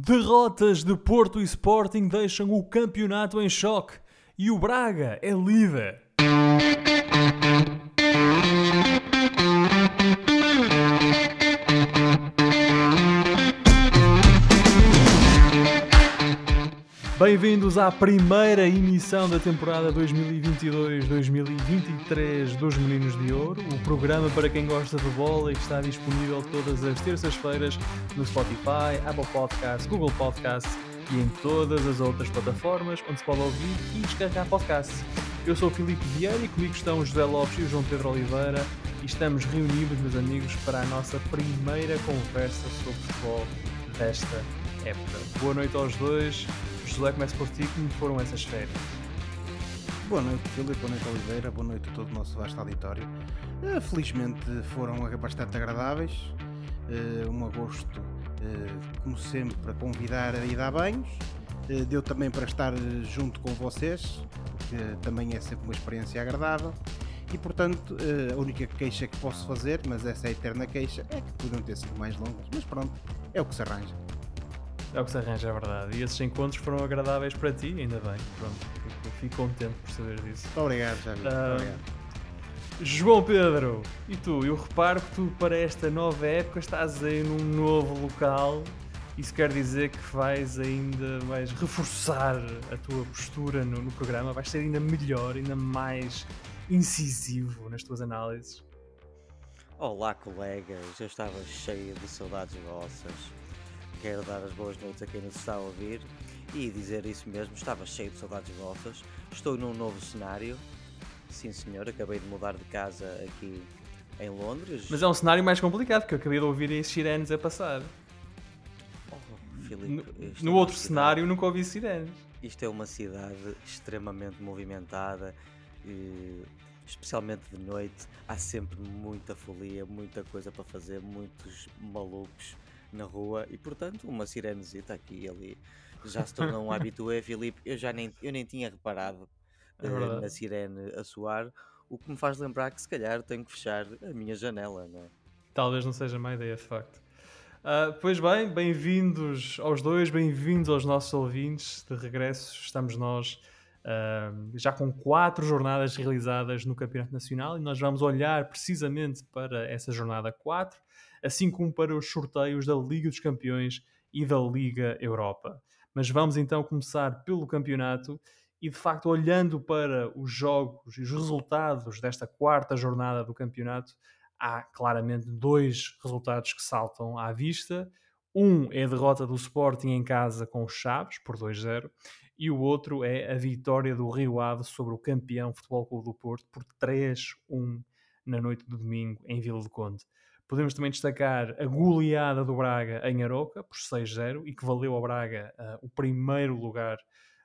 Derrotas de Porto e Sporting deixam o campeonato em choque e o Braga é líder. Bem-vindos à primeira emissão da temporada 2022-2023 dos Meninos de Ouro, o programa para quem gosta de bola e que está disponível todas as terças-feiras no Spotify, Apple Podcasts, Google Podcasts e em todas as outras plataformas onde se pode ouvir e descarregar podcasts. Eu sou o Filipe Vieira e comigo estão o José Lopes e o João Pedro Oliveira e estamos reunidos, meus amigos, para a nossa primeira conversa sobre futebol desta época. Boa noite aos dois. José, começo por ti. Como foram essas férias? Boa noite, Filipe. Boa noite, Oliveira. Boa noite a todo o nosso vasto auditório. Uh, felizmente foram bastante agradáveis. Uh, um agosto, como sempre, para convidar a ir a banhos. deu também para estar junto com vocês, que também é sempre uma experiência agradável. E portanto, a única queixa que posso fazer, mas essa é a eterna queixa, é que podiam ter sido mais longas. Mas pronto, é o que se arranja. É o que se arranja, é verdade. E esses encontros foram agradáveis para ti, ainda bem. Pronto, fico, fico contente por saber disso. Muito obrigado, já Uh, obrigado. João Pedro, e tu? Eu reparo que tu, para esta nova época, estás aí num novo local. Isso quer dizer que vais ainda vais reforçar a tua postura no, no programa, vais ser ainda melhor, ainda mais incisivo nas tuas análises. Olá, colegas, eu estava cheio de saudades vossas Quero dar as boas noites a quem nos está a ouvir e dizer isso mesmo, estava cheio de saudades vossas. Estou num novo cenário. Sim, senhor, acabei de mudar de casa aqui em Londres. Mas é um cenário mais complicado, porque eu acabei de ouvir esses sirenes a passar. Oh, Filipe, no, no é outro cenário nunca ouvi sirenes. Isto é uma cidade extremamente movimentada, e, especialmente de noite. Há sempre muita folia, muita coisa para fazer, muitos malucos na rua e portanto uma sirenezita aqui e ali já se tornou um habitué, Filipe. Eu já nem, eu nem tinha reparado é uh, na sirene a soar, o que me faz lembrar que se calhar tenho que fechar a minha janela, não é? Talvez não seja má ideia, de facto. Uh, pois bem, bem-vindos aos dois, bem-vindos aos nossos ouvintes. De regresso estamos nós uh, já com quatro jornadas realizadas no Campeonato Nacional e nós vamos olhar precisamente para essa jornada 4 assim como para os sorteios da Liga dos Campeões e da Liga Europa. Mas vamos então começar pelo campeonato e de facto olhando para os jogos e os resultados desta quarta jornada do campeonato, há claramente dois resultados que saltam à vista. Um é a derrota do Sporting em casa com os Chaves por 2-0 e o outro é a vitória do Rio Ave sobre o campeão Futebol Clube do Porto por 3-1 na noite de domingo em Vila do Conde. Podemos também destacar a goleada do Braga em Aroca, por 6-0, e que valeu ao Braga uh, o primeiro lugar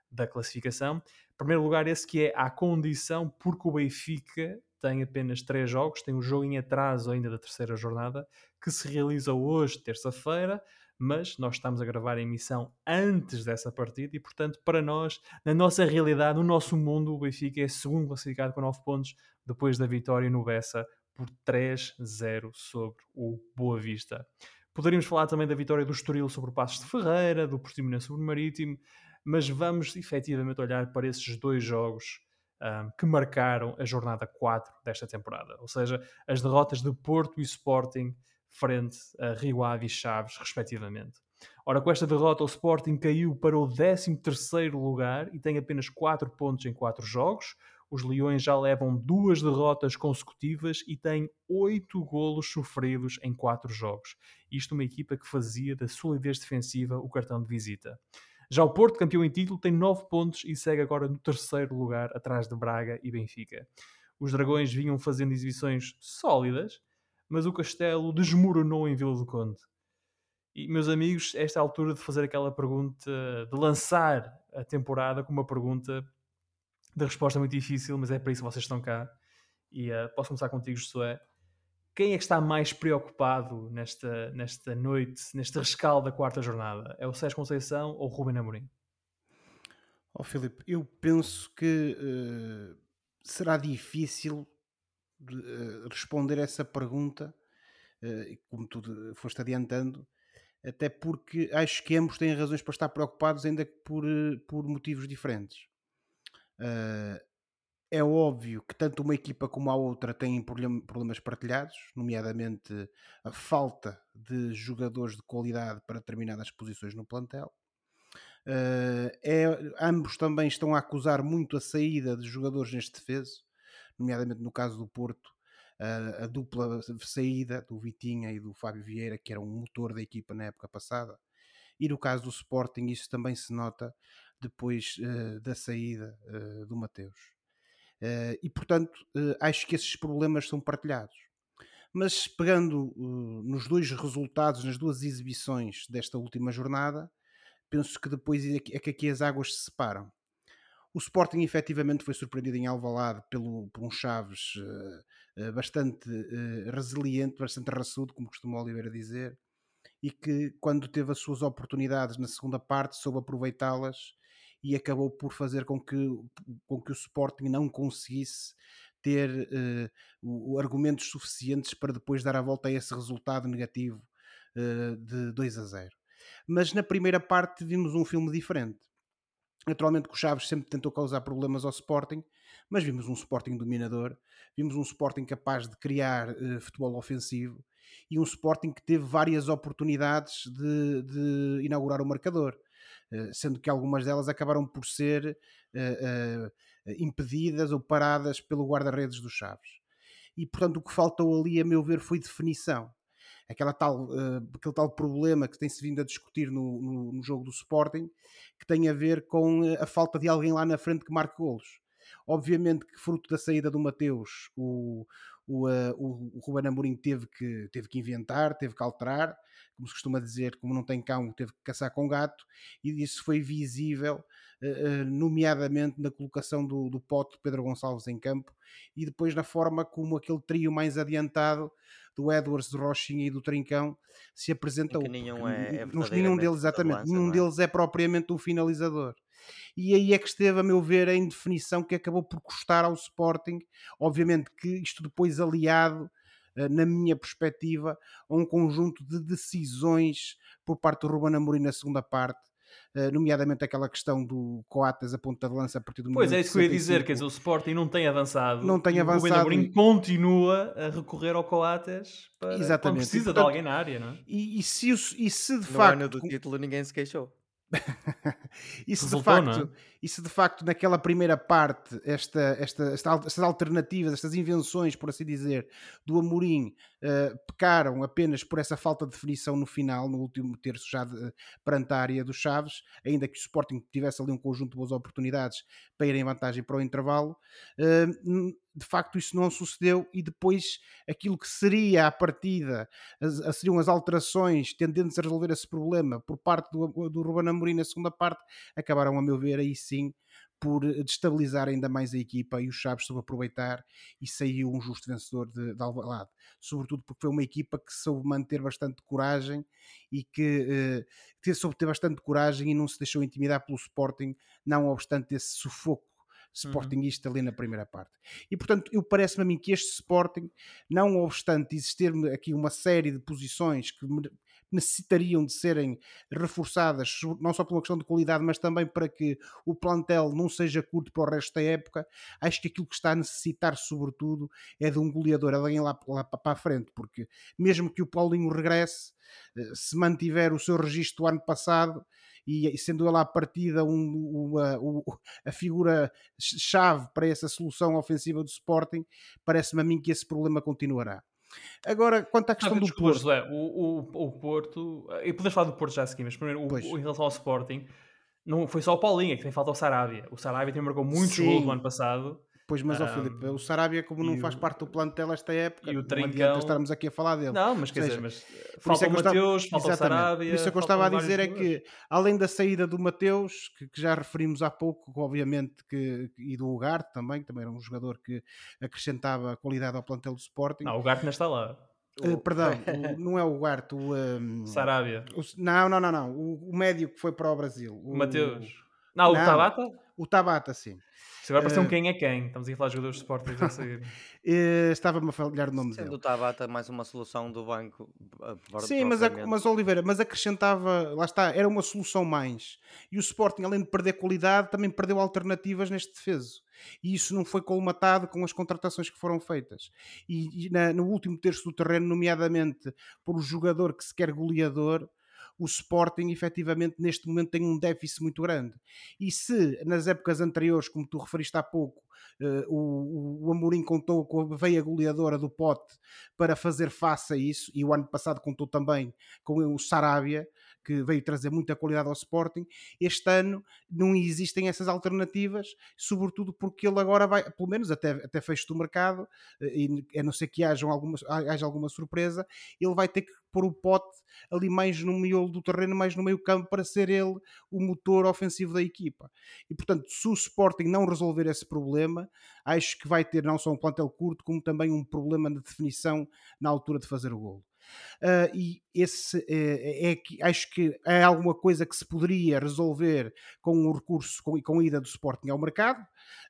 da classificação. Primeiro lugar esse que é à condição, porque o Benfica tem apenas três jogos, tem um jogo em atraso ainda da terceira jornada, que se realiza hoje, terça-feira, mas nós estamos a gravar a emissão antes dessa partida e, portanto, para nós, na nossa realidade, no nosso mundo, o Benfica é segundo classificado com 9 pontos, depois da vitória no Bessa por 3-0 sobre o Boa Vista. Poderíamos falar também da vitória do Estoril sobre o Passos de Ferreira, do Portimonense sobre o Marítimo, mas vamos efetivamente olhar para esses dois jogos um, que marcaram a jornada 4 desta temporada, ou seja, as derrotas de Porto e Sporting frente a Rio Ave e Chaves, respectivamente. Ora, com esta derrota, o Sporting caiu para o 13º lugar e tem apenas 4 pontos em 4 jogos, os Leões já levam duas derrotas consecutivas e têm oito golos sofridos em quatro jogos. Isto uma equipa que fazia da solidez defensiva o cartão de visita. Já o Porto, campeão em título, tem nove pontos e segue agora no terceiro lugar, atrás de Braga e Benfica. Os Dragões vinham fazendo exibições sólidas, mas o Castelo desmoronou em Vila do Conde. E, meus amigos, esta é a altura de fazer aquela pergunta, de lançar a temporada com uma pergunta da resposta é muito difícil, mas é para isso que vocês estão cá. E uh, posso começar contigo, Josué. Quem é que está mais preocupado nesta, nesta noite, neste rescaldo da quarta jornada? É o Sérgio Conceição ou o Ruben Amorim? Oh, Filipe, eu penso que uh, será difícil uh, responder essa pergunta, uh, como tu foste adiantando, até porque acho que ambos têm razões para estar preocupados, ainda que por, por motivos diferentes. Uh, é óbvio que tanto uma equipa como a outra têm problemas partilhados, nomeadamente a falta de jogadores de qualidade para determinadas posições no plantel. Uh, é, ambos também estão a acusar muito a saída de jogadores neste defeso, nomeadamente no caso do Porto, a, a dupla saída do Vitinha e do Fábio Vieira, que era um motor da equipa na época passada. E no caso do Sporting, isso também se nota depois uh, da saída uh, do Mateus. Uh, e portanto, acho que esses problemas são partilhados. Mas pegando nos dois resultados, nas duas exibições desta última jornada, penso que depois é que, é que aqui as águas se separam. O Sporting efetivamente foi surpreendido em Alvalade pelo, por um Chaves uh, bastante uh, resiliente, bastante raçudo, como costuma Oliveira dizer, e que quando teve as suas oportunidades na segunda parte soube aproveitá-las e acabou por fazer com que, com que o Sporting não conseguisse ter o, argumentos suficientes para depois dar a volta a esse resultado negativo de 2 a 0. Mas na primeira parte vimos um filme diferente Naturalmente que o Chaves sempre tentou causar problemas ao Sporting, mas vimos um Sporting dominador, vimos um Sporting capaz de criar uh, futebol ofensivo e um Sporting que teve várias oportunidades de, de inaugurar o marcador, uh, sendo que algumas delas acabaram por ser uh, impedidas ou paradas pelo guarda-redes dos Chaves. E portanto o que faltou ali, a meu ver, foi definição aquela tal, aquele tal problema que tem-se vindo a discutir no, no, no, jogo do Sporting, que tem a ver com eh, a falta de alguém lá na frente que marque golos. Obviamente que fruto da saída do Mateus, o, o, uh, o Ruben Amorim teve que, teve que inventar, teve que alterar, como se costuma dizer, como não tem cão, teve que caçar com gato, e isso foi visível, uh, nomeadamente na colocação do, do pote Pedro Gonçalves em campo, e depois na forma como aquele trio mais adiantado do Edwards, do Rochinha e do Trincão se apresentam. Nenhum, é, é nenhum deles, exatamente, nenhum é? deles é propriamente um finalizador. E aí é que esteve, a meu ver, a indefinição que acabou por custar ao Sporting. Obviamente que isto depois aliado eh, na minha perspectiva, a um conjunto de decisões por parte do Ruben Amorim na segunda parte, Uh, nomeadamente aquela questão do Coates a ponta de lança a partir do Pois é, isso que eu ia dizer, quer dizer, o Sporting não tem avançado. Não tem avançado. O continua a recorrer ao Coates para, Exatamente. quando precisa e, portanto, de alguém na área, não é? E, e, se, e se de no facto. ano do título ninguém se queixou. isso, Resultou, de facto, é? isso de facto, naquela primeira parte, esta, esta, esta, estas alternativas, estas invenções, por assim dizer, do Amorim uh, pecaram apenas por essa falta de definição no final, no último terço já de, perante a área dos Chaves, ainda que o Sporting tivesse ali um conjunto de boas oportunidades para ir em vantagem para o intervalo. Uh, de facto isso não sucedeu e depois aquilo que seria a partida, as, seriam as alterações tendentes a resolver esse problema por parte do, do Ruben Amorim na segunda parte, acabaram a meu ver aí sim por destabilizar ainda mais a equipa e os Chaves soube aproveitar e saiu um justo vencedor de, de Alvalade, sobretudo porque foi uma equipa que soube manter bastante coragem e que eh, soube ter bastante coragem e não se deixou intimidar pelo Sporting, não obstante esse sufoco Uhum. Sportingista uhum. ali na primeira parte. E portanto, eu parece-me a mim que este Sporting, não obstante existir aqui uma série de posições que necessitariam de serem reforçadas, não só por uma questão de qualidade, mas também para que o plantel não seja curto para o resto da época. Acho que aquilo que está a necessitar, sobretudo, é de um goleador, alguém lá, lá para a frente, porque mesmo que o Paulinho regresse, eh, se mantiver o seu registro do ano passado, e sendo ele à partida um, uma, a figura-chave para essa solução ofensiva do Sporting, parece-me a mim que esse problema continuará. Agora, quanto à questão ah, do Porto. É, o, o, o Porto. E podes falar do Porto já a seguir, mas primeiro, o, em relação ao Sporting, não foi só o Paulinho, é que tem falta o Sarabia. O Sarabia também marcou muitos gols no ano passado. Pois, mas um, Filipe, o Sarabia, como não faz parte do plantel esta época, e o Trincão... estarmos aqui a falar dele. Não, mas quer seja, dizer, mas falta o Mateus, falta o Sarabia. Por isso é que eu estava a dizer é que, além da saída do Mateus, que, que, já referimos há pouco, obviamente, que, e do Ugarte também, que também era um jogador que acrescentava qualidade ao plantel do Sporting. Não, o Ugarte não está lá. Uh, perdão, o, não é o Ugarte, o. Um, Sarabia. O, não, não, não, não. O, o médio que foi para o Brasil. O Mateus. Não, o Tabata? O Tabata, sim. Isto agora parece um Eh, quem é quem. Estamos a falar de jogadores de Sporting a sair. Eh, Estava-me a falhar o nome Sendo dele. o Tabata mais uma solução do banco. uh, pro- Sim, mas, a- mas Oliveira, mas acrescentava, lá está, era uma solução mais. E o Sporting, além de perder qualidade, também perdeu alternativas neste defeso. E isso não foi colmatado com as contratações que foram feitas. E, e na- no último terço do terreno, nomeadamente por um jogador que se quer goleador, o Sporting efetivamente neste momento tem um déficit muito grande. E se nas épocas anteriores, como tu referiste há pouco, eh, o, o Amorim contou com a veia goleadora do Pote para fazer face a isso, e o ano passado contou também com o Sarabia, que veio trazer muita qualidade ao Sporting. Este ano não existem essas alternativas, sobretudo porque ele agora vai, pelo menos até, até fecho do mercado, eh, e a não ser que haja alguma, haja alguma surpresa, ele vai ter que pôr o pote ali mais no miolo do terreno, mais no meio campo, para ser ele o motor ofensivo da equipa. E portanto, se o Sporting não resolver esse problema, acho que vai ter não só um plantel curto, como também um problema de definição na altura de fazer o golo. Uh, e esse é, é, que acho que é alguma coisa que se poderia resolver com o recurso com, com a ida do Sporting ao mercado.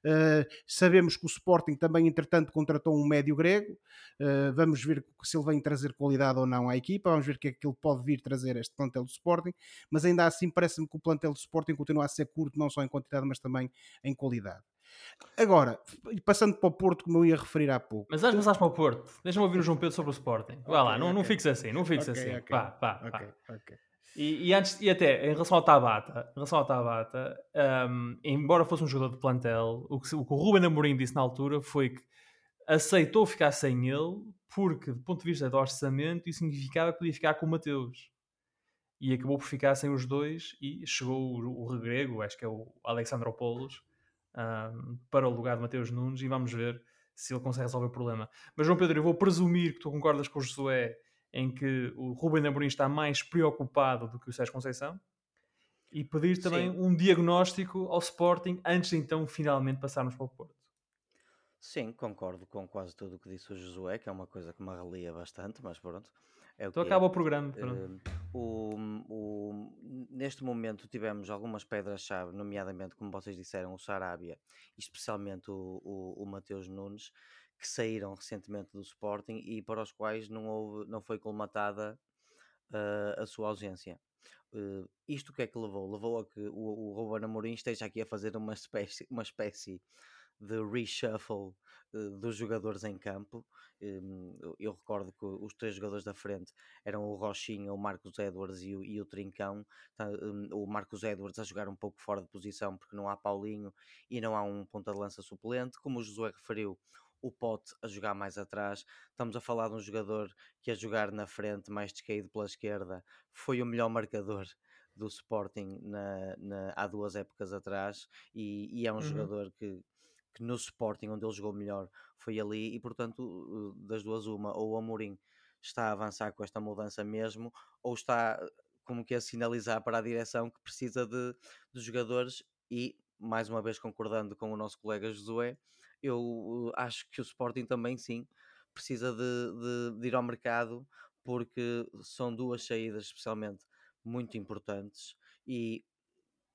Uh, sabemos que o Sporting também, entretanto, contratou um médio grego. Uh, vamos ver se ele vem trazer qualidade ou não à equipa. Vamos ver o que é que ele pode vir trazer este plantel do Sporting. Mas ainda assim, parece-me que o plantel do Sporting continua a ser curto, não só em quantidade, mas também em qualidade. Agora, passando para o Porto, como eu ia referir há pouco. Mas antes de para o Porto, deixa-me ouvir o João Pedro sobre o Sporting. Vá lá, não, não fiques assim, não fiques Ok, assim. ok, Vá, vá, vá. ok, ok. E, e antes, e até em relação ao Tabata, em relação ao Tabata, um, embora fosse um jogador de plantel, o que, o que o Ruben Amorim disse na altura foi que aceitou ficar sem ele porque, do ponto de vista do orçamento, isso significava que podia ficar com o Mateus. E acabou por ficar sem os dois e chegou o, o regrego, acho que é o Alexandropoulos, um, para o lugar de Mateus Nunes e vamos ver se ele consegue resolver o problema. Mas João Pedro, eu vou presumir que tu concordas com o Josué em que o Ruben Amorim está mais preocupado do que o Sérgio Conceição e pedir também Sim. um diagnóstico ao Sporting antes de então finalmente passarmos para o Porto. Sim, concordo com quase tudo o que disse o Josué, que é uma coisa que me relia bastante, mas pronto. É Então acaba é. o programa. pronto. Eh, o- o- neste momento tivemos algumas pedras-chave, nomeadamente, como vocês disseram, o Sarabia especialmente o, o, o Mateus Nunes, que saíram recentemente do Sporting e para os quais não, houve, não foi colmatada eh, a sua ausência. Eh, isto o que é que levou? Levou a que o, o Ruben Amorim esteja aqui a fazer uma espécie, uma espécie de reshuffle dos jogadores em campo. Hum, eu- eu recordo que os três jogadores da frente eram o Rochinha, o Marcos Edwards e o, e o Trincão. Tá, hum, o Marcos Edwards a jogar um pouco fora de posição porque não há Paulinho e não há um ponta de lança suplente. Como o Josué referiu, o Pote a jogar mais atrás. Estamos a falar de um jogador que a jogar na frente, mais descaído pela esquerda, foi o melhor marcador do Sporting na, na- há duas épocas atrás e, e é um Uhum. jogador que, que no Sporting, onde ele jogou melhor, foi ali e portanto das duas uma, ou o Amorim está a avançar com esta mudança mesmo, ou está como que a sinalizar para a direção que precisa de, de jogadores e mais uma vez concordando com o nosso colega Josué, eu acho que o Sporting também sim precisa de, de- de ir ao mercado porque são duas saídas especialmente muito importantes e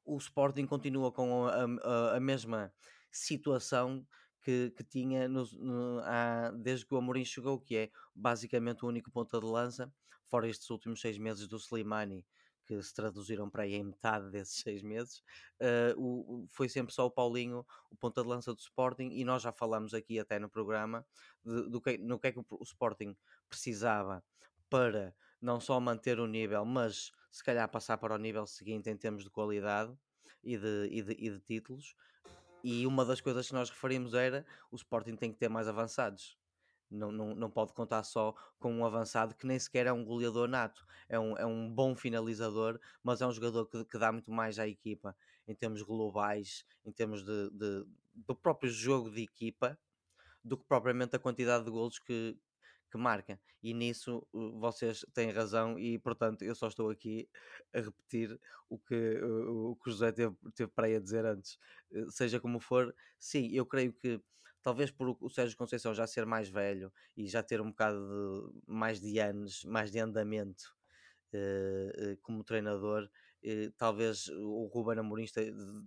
o Sporting continua com a, a- a mesma situação que, que tinha nos- no- há- desde que o Amorim chegou, que é basicamente o único ponta de lança, fora estes últimos seis meses do Slimani, que se traduziram para aí em metade desses seis meses, o- o- foi sempre só o Paulinho, o ponta de lança do Sporting, e nós já falamos aqui até no programa de- do que, no que é que o, o Sporting precisava para não só manter o nível, mas se calhar passar para o nível seguinte em termos de qualidade e de, e de, e de títulos. E uma das coisas que nós referimos era o Sporting tem que ter mais avançados. Não, não, não pode contar só com um avançado que nem sequer é um goleador nato. É um, é um bom finalizador, mas é um jogador que, que dá muito mais à equipa em termos globais, em termos de, de- do próprio jogo de equipa, do que propriamente a quantidade de golos que, que marca. E nisso vocês têm razão e, portanto, eu só estou aqui a repetir o que o, que José teve, teve para aí a dizer antes. Uh, Seja como for, sim, eu creio que talvez por o- Sérgio Conceição já ser mais velho e já ter um bocado de, mais de anos, mais de andamento eh, eh, como treinador, eh, talvez o Ruben Amorim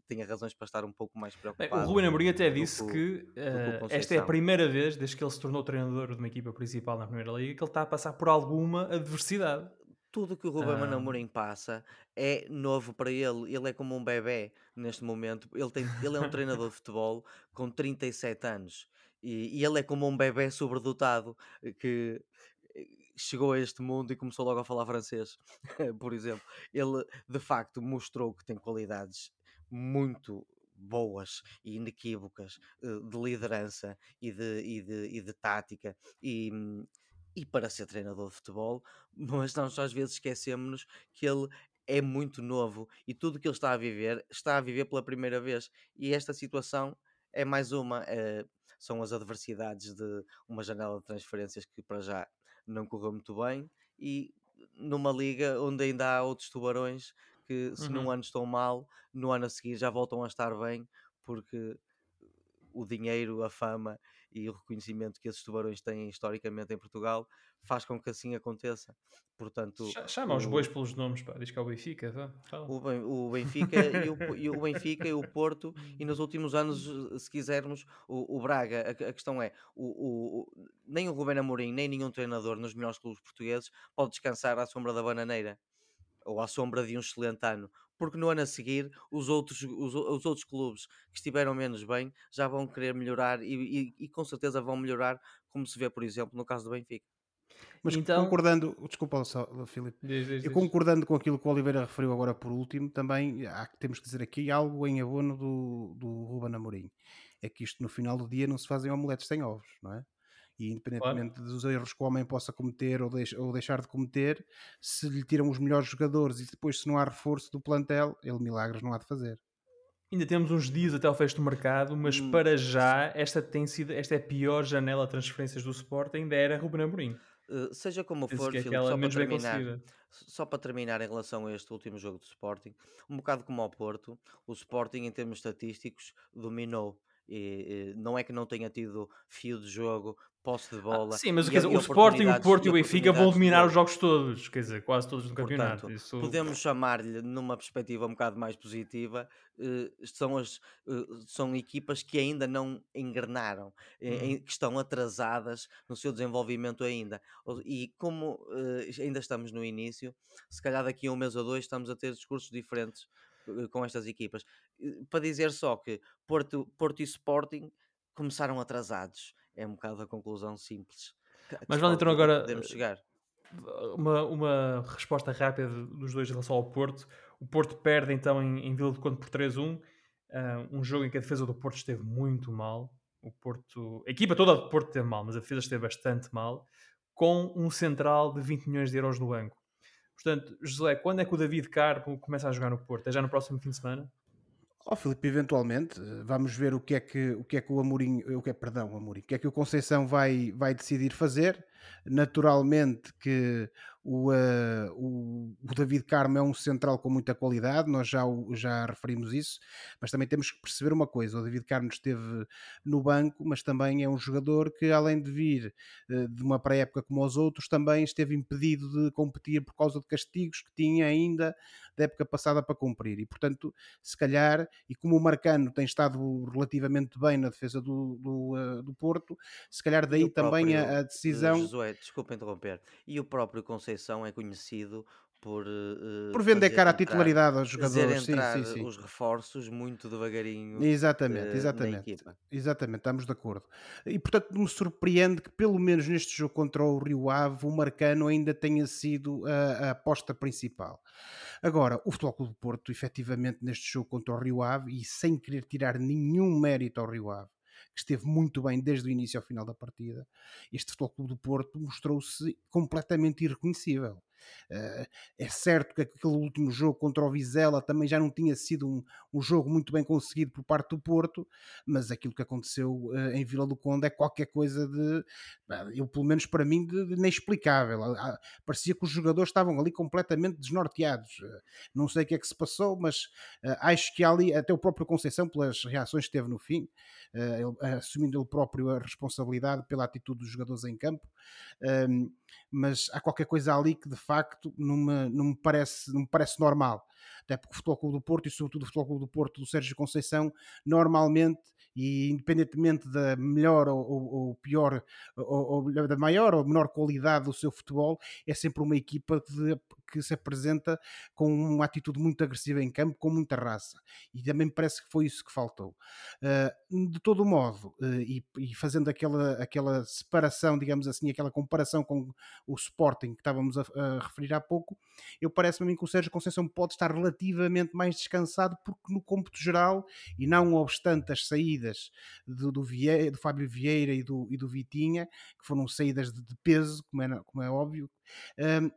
tenha razões para estar um pouco mais Bem, preocupado. o Ruben Amorim até do disse que o- que eh, esta é a primeira vez, desde que ele se tornou treinador de uma equipa principal na Primeira Liga, que ele está a passar por alguma adversidade. Tudo que o Ruben Ah. Amorim passa é novo para ele. Ele é como um bebê neste momento. Ele, tem, ele é um treinador de futebol com 37 anos. E, e ele é como um bebê sobredotado eh, que eh, chegou a este mundo e começou logo a falar francês, por exemplo. Ele, de facto, mostrou que tem qualidades muito boas e inequívocas eh, de liderança e de, e de, e de tática e, hum, e para ser treinador de futebol, mas nós às vezes esquecemos que ele é muito novo e tudo que ele está a viver, está a viver pela primeira vez. E esta situação é mais uma, eh, são as adversidades de uma janela de transferências que para já não correu muito bem e numa liga onde ainda há outros tubarões que se num Uhum. ano estão mal, no ano a seguir já voltam a estar bem porque o dinheiro, a fama e o reconhecimento que esses tubarões têm historicamente em Portugal faz com que assim aconteça. Portanto, Cha- Chama os o- bois pelos nomes, pá. diz que é o Benfica. vá, o, Ben- o Benfica e o, o Benfica e o Porto e nos últimos anos, se quisermos, o, Braga, a, a questão é, o- nem o Rubén Amorim, nem nenhum treinador nos melhores clubes portugueses pode descansar à sombra da bananeira ou à sombra de um excelente ano, porque no ano a seguir os outros, os, os outros clubes que estiveram menos bem já vão querer melhorar e, e- e com certeza vão melhorar, como se vê, por exemplo, no caso do Benfica. Mas Então- concordando, desculpa só, Filipe, Diz, diz, eu diz. concordando com aquilo que o Oliveira referiu agora por último, também há que temos que dizer aqui algo em abono do, do Ruben Amorim. É que isto no final do dia não se fazem omeletes sem ovos, não é? E independentemente dos erros que o homem possa cometer ou, deix- ou deixar de cometer, se lhe tiram os melhores jogadores e depois se não há reforço do plantel, ele milagres não há de fazer. Ainda temos uns dias até ao fecho do mercado, mas Hum. para já esta tem sido esta é a pior janela de transferências do Sport ainda era Ruben Amorim. Uh, seja como Penso for, é Filipe, só para terminar, só para terminar em relação a este último jogo do Sporting, um bocado como ao Porto, o Sporting em termos estatísticos dominou. E, não é que não tenha tido fio de jogo, posse de bola. Ah, sim, mas quer dizer, o Sporting, o Porto e o Benfica vão dominar os jogos todos, quer dizer, quase todos no campeonato. Portanto, Isso... podemos chamar-lhe, numa perspectiva um bocado mais positiva, eh, são, as, eh, são equipas que ainda não engrenaram, em- que estão atrasadas no seu desenvolvimento ainda. E como eh, ainda estamos no início, se calhar daqui a um mês ou dois estamos a ter discursos diferentes com estas equipas. Eh, Para dizer só que Porto, Porto e Sporting começaram atrasados. É um bocado a conclusão simples. Mas pode- então agora, Podemos eh, chegar. uma, uma resposta rápida dos dois em relação ao Porto. O Porto perde então em, em Vila do Conde por 3-1. ah, um jogo em que a defesa do Porto esteve muito mal. O Porto, a equipa toda do Porto esteve mal, mas a defesa esteve bastante mal, com um central de 20 milhões de euros no banco. Portanto, José, quando é que o David Carmo começa a jogar no Porto? É já no próximo fim de semana? Ó Filipe, eventualmente, eh, vamos ver o que é que o, que é que o Amorim, o que é, perdão, o Amorim, o que é que o Conceição vai, vai decidir fazer. Naturalmente que o, eh, o, o David Carmo é um central com muita qualidade, nós já, já referimos isso, mas também temos que perceber uma coisa: o David Carmo esteve no banco, mas também é um jogador que, além de vir eh, de uma pré-época como os outros, também esteve impedido de competir por causa de castigos que tinha ainda da época passada para cumprir. E, portanto, se calhar, e como o Marcano tem estado relativamente bem na defesa do, do, eh, do Porto, se calhar daí também a, próprio, a decisão Josué, desculpa interromper. E o próprio Conceição é conhecido por, eh, por vender cara à entrar- titularidade aos jogadores. Sim, sim, sim. os reforços muito devagarinho Exatamente, eh, exatamente. equipa. Exatamente, estamos de acordo. E portanto me surpreende que pelo menos neste jogo contra o Rio Ave o Marcano ainda tenha sido a, a aposta principal. Agora, o Futebol Clube do Porto, efetivamente, neste jogo contra o Rio Ave, e sem querer tirar nenhum mérito ao Rio Ave, que esteve muito bem desde o início ao final da partida, este Futebol Clube do Porto mostrou-se completamente irreconhecível. Eh, é certo que aquele último jogo contra o Vizela também já não tinha sido um, um jogo muito bem conseguido por parte do Porto, mas aquilo que aconteceu eh, em Vila do Conde é qualquer coisa de, eu pelo menos para mim, de, de inexplicável. Ah, ah, Parecia que os jogadores estavam ali completamente desnorteados. Eh, Não sei o que é que se passou, mas acho que ali, até o próprio Conceição, pelas reações que teve no fim, ele- assumindo ele próprio a responsabilidade pela atitude dos jogadores em campo, mas há qualquer coisa ali que de facto não me, não me, parece, não me parece normal. Até porque o Futebol Clube do Porto e sobretudo o Futebol Clube do Porto do Sérgio Conceição normalmente e independentemente da melhor ou, ou, ou pior, ou, ou, da maior ou menor qualidade do seu futebol, é sempre uma equipa de, que se apresenta com uma atitude muito agressiva em campo, com muita raça. E também parece que foi isso que faltou. Uh, de todo modo, uh, e, fazendo aquela, aquela separação, digamos assim, aquela comparação com o Sporting que estávamos a, referir há pouco, eu parece-me a mim que o Sérgio Conceição pode estar relativamente mais descansado, porque no cômputo geral, e não obstante as saídas do, do, Vieira, do Fábio Vieira e do, e do Vitinha, que foram saídas de, de peso, como é, como é óbvio, um,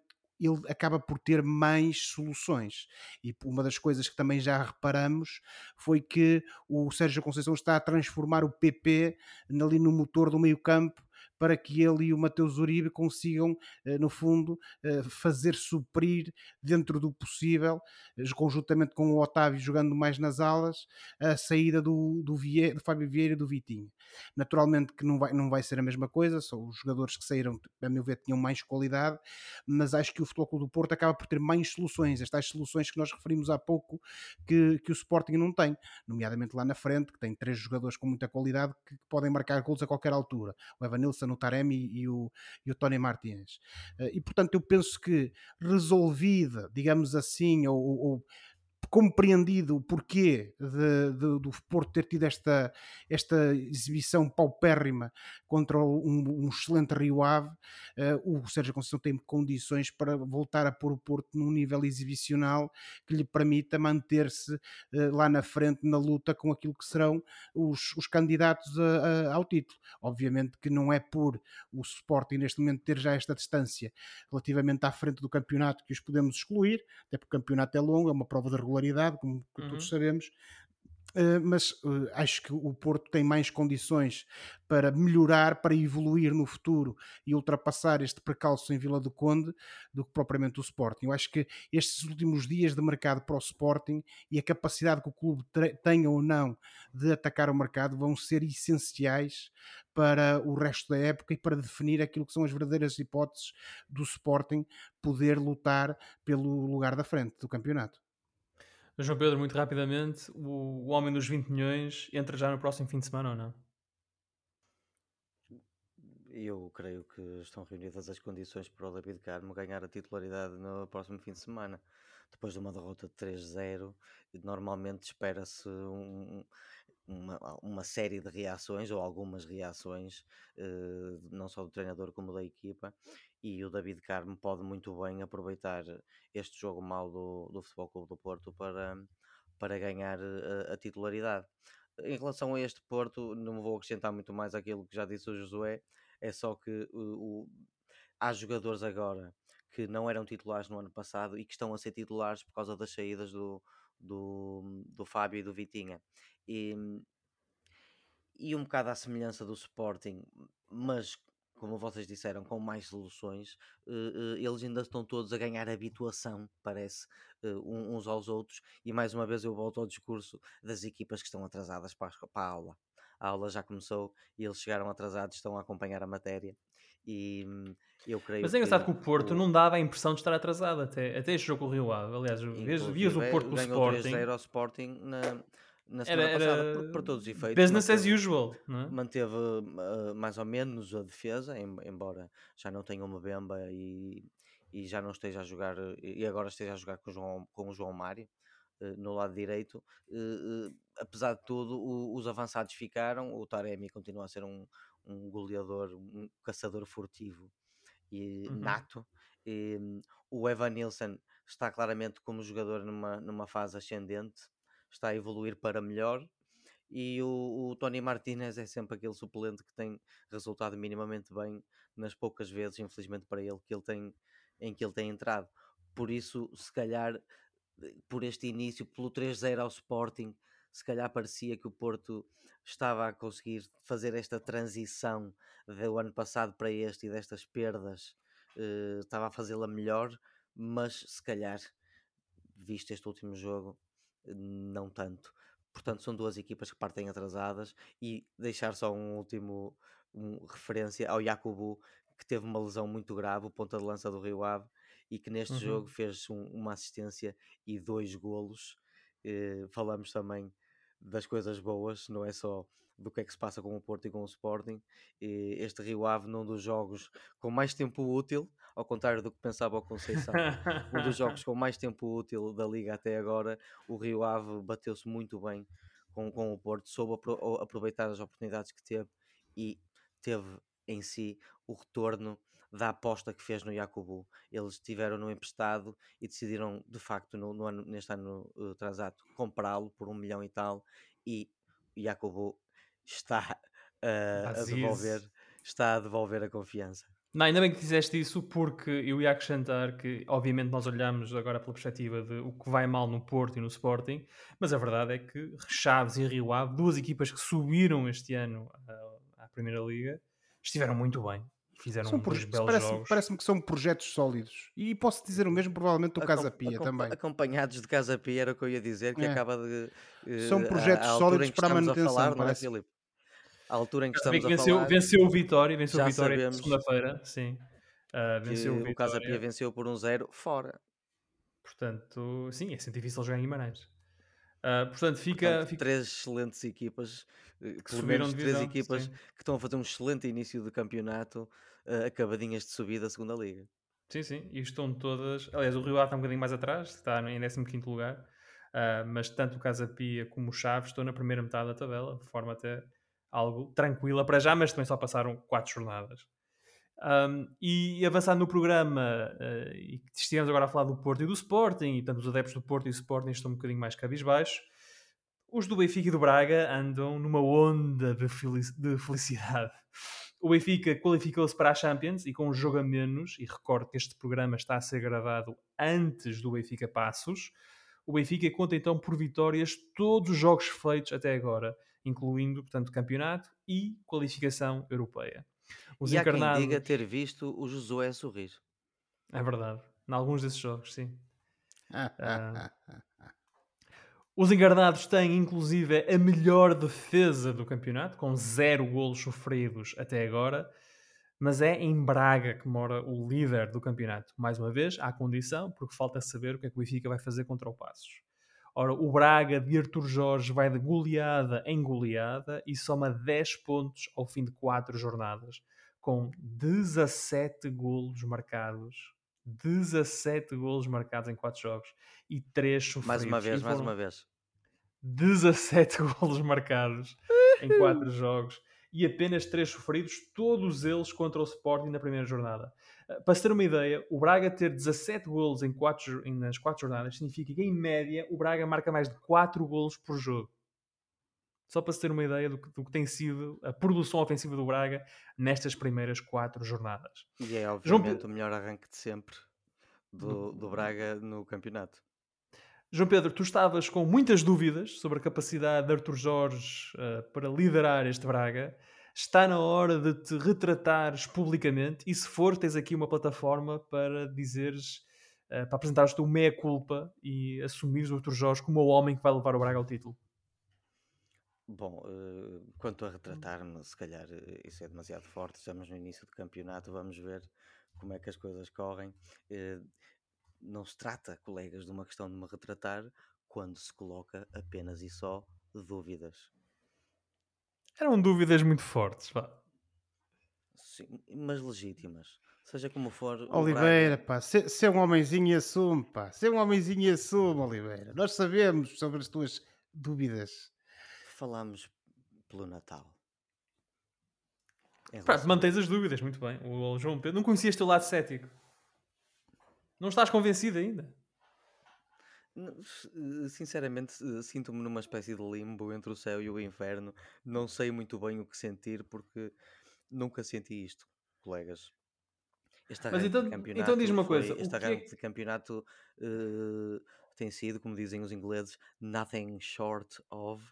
ele acaba por ter mais soluções. E uma das coisas que também já reparamos foi que o Sérgio Conceição está a transformar o PP ali no motor do meio campo para que ele e o Mateus Uribe consigam, eh, no fundo, eh, fazer suprir dentro do possível, eh, conjuntamente com o Otávio jogando mais nas alas, a saída do, do, Vieira, do Fábio Vieira e do Vitinho. Naturalmente que não vai, não vai ser a mesma coisa, são os jogadores que saíram, a meu ver, tinham mais qualidade, mas acho que o Futebol Clube do Porto acaba por ter mais soluções, estas soluções que nós referimos há pouco que, que o Sporting não tem, nomeadamente lá na frente, que tem três jogadores com muita qualidade que, podem marcar gols a qualquer altura. O Evanilson no Taremi e o, e o Tony Martins. Eh, e portanto eu penso que resolvida, digamos assim, ou, ou compreendido o porquê de, de, do Porto ter tido esta, esta exibição paupérrima contra um, um excelente Rio Ave, uh, o Sérgio Conceição tem condições para voltar a pôr o Porto num nível exibicional que lhe permita manter-se uh, lá na frente na luta com aquilo que serão os, os candidatos a, a, ao título. Obviamente que não é por o Sporting neste momento ter já esta distância relativamente à frente do campeonato que os podemos excluir, até porque o campeonato é longo, é uma prova de regularidade regularidade, como uhum. todos sabemos, Uh, mas uh, acho que o Porto tem mais condições para melhorar, para evoluir no futuro e ultrapassar este precalço em Vila do Conde do que propriamente o Sporting. Eu acho que estes últimos dias de mercado para o Sporting e a capacidade que o clube tenha ou não de atacar o mercado vão ser essenciais para o resto da época e para definir aquilo que são as verdadeiras hipóteses do Sporting poder lutar pelo lugar da frente do campeonato. João Pedro, muito rapidamente, o, o Homem dos 20 milhões entra já no próximo fim de semana ou não? Eu creio que estão reunidas as condições para o David Carmo ganhar a titularidade no próximo fim de semana. Depois de uma derrota de 3-0, normalmente espera-se um, uma, uma série de reações, ou algumas reações, eh, não só do treinador como da equipa, e o David Carmo pode muito bem aproveitar este jogo mau do, do Futebol Clube do Porto para, para ganhar a, a titularidade. Em relação a este Porto, não vou acrescentar muito mais aquilo que já disse o Josué, é só que o, há jogadores agora que não eram titulares no ano passado e que estão a ser titulares por causa das saídas do, do, do Fábio e do Vitinha. E, e um bocado à semelhança do Sporting, mas como vocês disseram, com mais soluções, uh, uh, eles ainda estão todos a ganhar habituação, parece, uh, uns aos outros. E mais uma vez eu volto ao discurso das equipas que estão atrasadas para a, aula. A aula já começou e eles chegaram atrasados, estão a acompanhar a matéria. E eu creio Mas é engraçado que, que o Porto o... não dava a impressão de estar atrasado até, até este jogo com o Rio Ave. Aliás, vias o Porto com o Sporting. 3-0 ao Sporting na, na semana era, passada, era... Por, por, todos os efeitos. Business manteve, as usual, é? Manteve uh, mais ou menos a defesa, embora já não tenha uma bemba e, e já não esteja a jogar, e agora esteja a jogar com o João, com o João Mário uh, no lado direito. Uh, apesar de tudo, o, os avançados ficaram, o Taremi continua a ser um, um goleador, um caçador furtivo e uhum. nato. E, um, o Evan Nilsson está claramente como jogador numa, numa fase ascendente está a evoluir para melhor. E o, o Tony Martinez é sempre aquele suplente que tem resultado minimamente bem nas poucas vezes, infelizmente para ele, que ele tem, em que ele tem entrado. Por isso, se calhar, por este início, pelo 3-0 ao Sporting, se calhar parecia que o Porto estava a conseguir fazer esta transição do ano passado para este e destas perdas, uh, estava a fazê-la melhor, mas se calhar, visto este último jogo, não tanto. Portanto, são duas equipas que partem atrasadas e deixar só um último um, referência ao Yakubu, que teve uma lesão muito grave, o ponta de lança do Rio Ave, e que neste Uhum. jogo fez um- uma assistência e dois golos. Eh, falamos também das coisas boas, não é só do que é que se passa com o Porto e com o Sporting. E este Rio Ave, num dos jogos com mais tempo útil, ao contrário do que pensava o Conceição, um dos jogos com mais tempo útil da Liga até agora, o Rio Ave bateu-se muito bem com, com o Porto, soube apro- aproveitar as oportunidades que teve e teve em si o retorno da aposta que fez no Jacobu. Eles tiveram no emprestado e decidiram, de facto, no, no ano, neste ano uh, transato, comprá-lo por um milhão e tal. E o Jacobu está uh, a devolver, está a devolver a confiança. Não, ainda bem que fizeste isso porque eu ia acrescentar que, obviamente, nós olhamos agora pela perspectiva de o que vai mal no Porto e no Sporting, mas a verdade é que Chaves e Rio Ave, duas equipas que subiram este ano à, à Primeira Liga, estiveram muito bem. Fizeram São proje- belos parece- jogos. Parece-me que são projetos sólidos. E posso dizer o mesmo, provavelmente, do Acom- Casa Pia acom- também. Acompanhados de Casa Pia, era o que eu ia dizer, que É. acaba de. eh, São a- projetos sólidos para a manutenção, falar, não é. Filipe? À altura em que estamos a venceu, falar, venceu o Vitória, venceu o Vitória segunda-feira, sim. Que venceu o o Casa Pia venceu por um zero fora. Portanto, sim, é sempre difícil jogar em Guimarães. Ah, portanto, fica, Portanto, fica três excelentes equipas, eh, pelo subiram menos de três equipas sim. que estão a fazer um excelente início de campeonato, eh, acabadinhas de subir da segunda liga. Sim, sim, e estão todas. Aliás, o Rio Ave está um bocadinho mais atrás, está em 15 lugar, ah, mas tanto o Casa Pia como o Chaves estão na primeira metade da tabela, de forma até algo tranquila para já, mas também só passaram 4 jornadas. Um, e avançando no programa, e que estivemos agora a falar do Porto e do Sporting, e tanto os adeptos do Porto e do Sporting estão um bocadinho mais cabisbaixos, os do Benfica e do Braga andam numa onda de, de felicidade. O Benfica qualificou-se para a Champions e com um jogo a menos, e recordo que este programa está a ser gravado antes do Benfica Passos, o Benfica conta então por vitórias todos os jogos feitos até agora, incluindo, portanto, campeonato e qualificação europeia. Os e há quem encarnados... diga ter visto o Josué sorrir. É verdade. Em alguns desses jogos, sim. Ah, Os encarnados têm, inclusive, a melhor defesa do campeonato, com zero golos sofridos até agora. Mas é em Braga que mora o líder do campeonato. Mais uma vez, há condição, porque falta saber o que é que o Benfica vai fazer contra o Passos. Ora, o Braga de Artur Jorge vai de goleada em goleada e soma 10 pontos ao fim de 4 jornadas, com 17 golos marcados. 17 golos marcados em 4 jogos e 3 sofridos. Mais uma vez, mais uma vez. 17 golos marcados em 4 jogos e apenas 3 sofridos, todos eles contra o Sporting na primeira jornada. Uh, Para se ter uma ideia, o Braga ter 17 golos em quatro, nas 4 jornadas significa que, em média, o Braga marca mais de 4 golos por jogo. Só para se ter uma ideia do que, do que tem sido a produção ofensiva do Braga nestas primeiras 4 jornadas. E é João obviamente Pe- o melhor arranque de sempre do, do Braga no campeonato. João Pedro, tu estavas com muitas dúvidas sobre a capacidade de Artur Jorge eh, para liderar este Braga. Está na hora de te retratares publicamente e, se for, tens aqui uma plataforma para dizeres, eh, para apresentares o teu meia-culpa e assumires o Artur Jorge como o homem que vai levar o Braga ao título. Bom, eh, quanto a retratar-me, se calhar eh, isso é demasiado forte. Estamos no início do campeonato, vamos ver como é que as coisas correm. Eh, não se trata, colegas, de uma questão de me retratar quando se coloca apenas e só dúvidas. Eram dúvidas muito fortes. vá. Sim, mas legítimas. Seja como for, Oliveira, Braga- pá, se, se é um homenzinho e assume, pá. Se é um homenzinho e assume, Oliveira. Nós sabemos sobre as tuas dúvidas. falamos pelo Natal. Pronto, relação- mantens as dúvidas, muito bem. O João Pedro, não conhecias o teu lado cético. Não estás convencido ainda. Eh, Sinceramente, eh, sinto-me numa espécie de limbo entre o céu e o inferno. Não sei muito bem o que sentir porque nunca senti isto, colegas. Este Mas então- de então diz-me uma coisa, Este que é arranque que- de campeonato eh, tem sido, como dizem os ingleses, nothing short of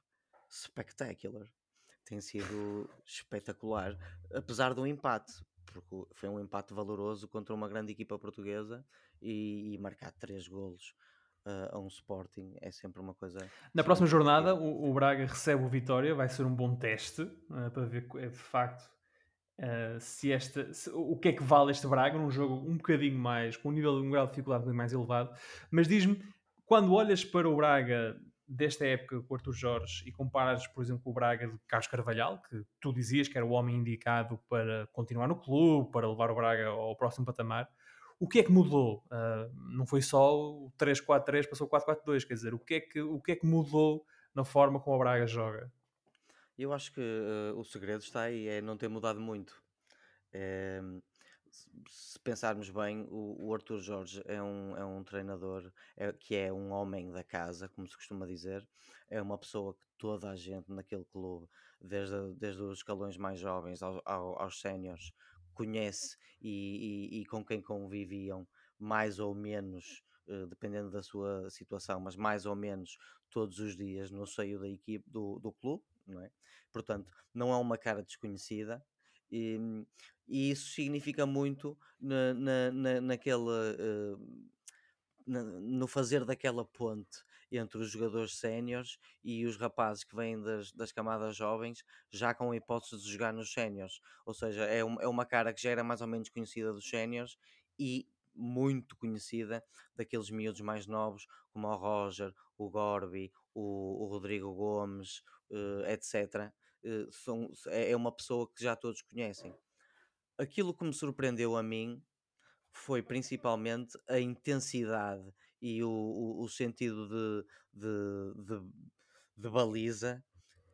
spectacular. Tem sido espetacular, apesar do empate, porque foi um empate valoroso contra uma grande equipa portuguesa e, e marcar três golos ah, a um Sporting é sempre uma coisa. Na próxima jornada, o, o Braga recebe o Vitória, vai ser um bom teste eh, para ver eh, de facto uh, se esta, se, o que é que vale este Braga num jogo um bocadinho mais, com um nível, um grau de dificuldade mais elevado. Mas diz-me, quando olhas para o Braga desta época com o Arthur Jorge e comparas, por exemplo, com o Braga de Carlos Carvalhal, que tu dizias que era o homem indicado para continuar no clube, para levar o Braga ao próximo patamar, o que é que mudou? Uh, não foi só o 3-4-3, passou o 4-4-2, quer dizer, o que, é que, o que é que mudou na forma como o Braga joga? Eu acho que uh, o segredo está aí, é não ter mudado muito. É, se pensarmos bem, o, o Arthur Jorge é um, é um treinador é, que é um homem da casa, como se costuma dizer, é uma pessoa que toda a gente naquele clube, desde, desde os escalões mais jovens ao, ao, aos séniores, conhece e, e, e, com quem conviviam mais ou menos, uh, dependendo da sua situação, mas mais ou menos todos os dias no seio da equipe do, do clube, não é? Portanto, não é uma cara desconhecida, e, e isso significa muito na, na, na, naquele, uh, na, no fazer daquela ponte entre os jogadores séniores e os rapazes que vêm das, das camadas jovens, já com a hipótese de jogar nos séniores. Ou seja, é, um, é uma cara que já era mais ou menos conhecida dos séniores e muito conhecida daqueles miúdos mais novos, como o Roger, o Gorby, o, o Rodrigo Gomes, uh, etc. Uh, são, é, é uma pessoa que já todos conhecem. Aquilo que me surpreendeu a mim foi principalmente a intensidade e o, o, o sentido de, de, de, de baliza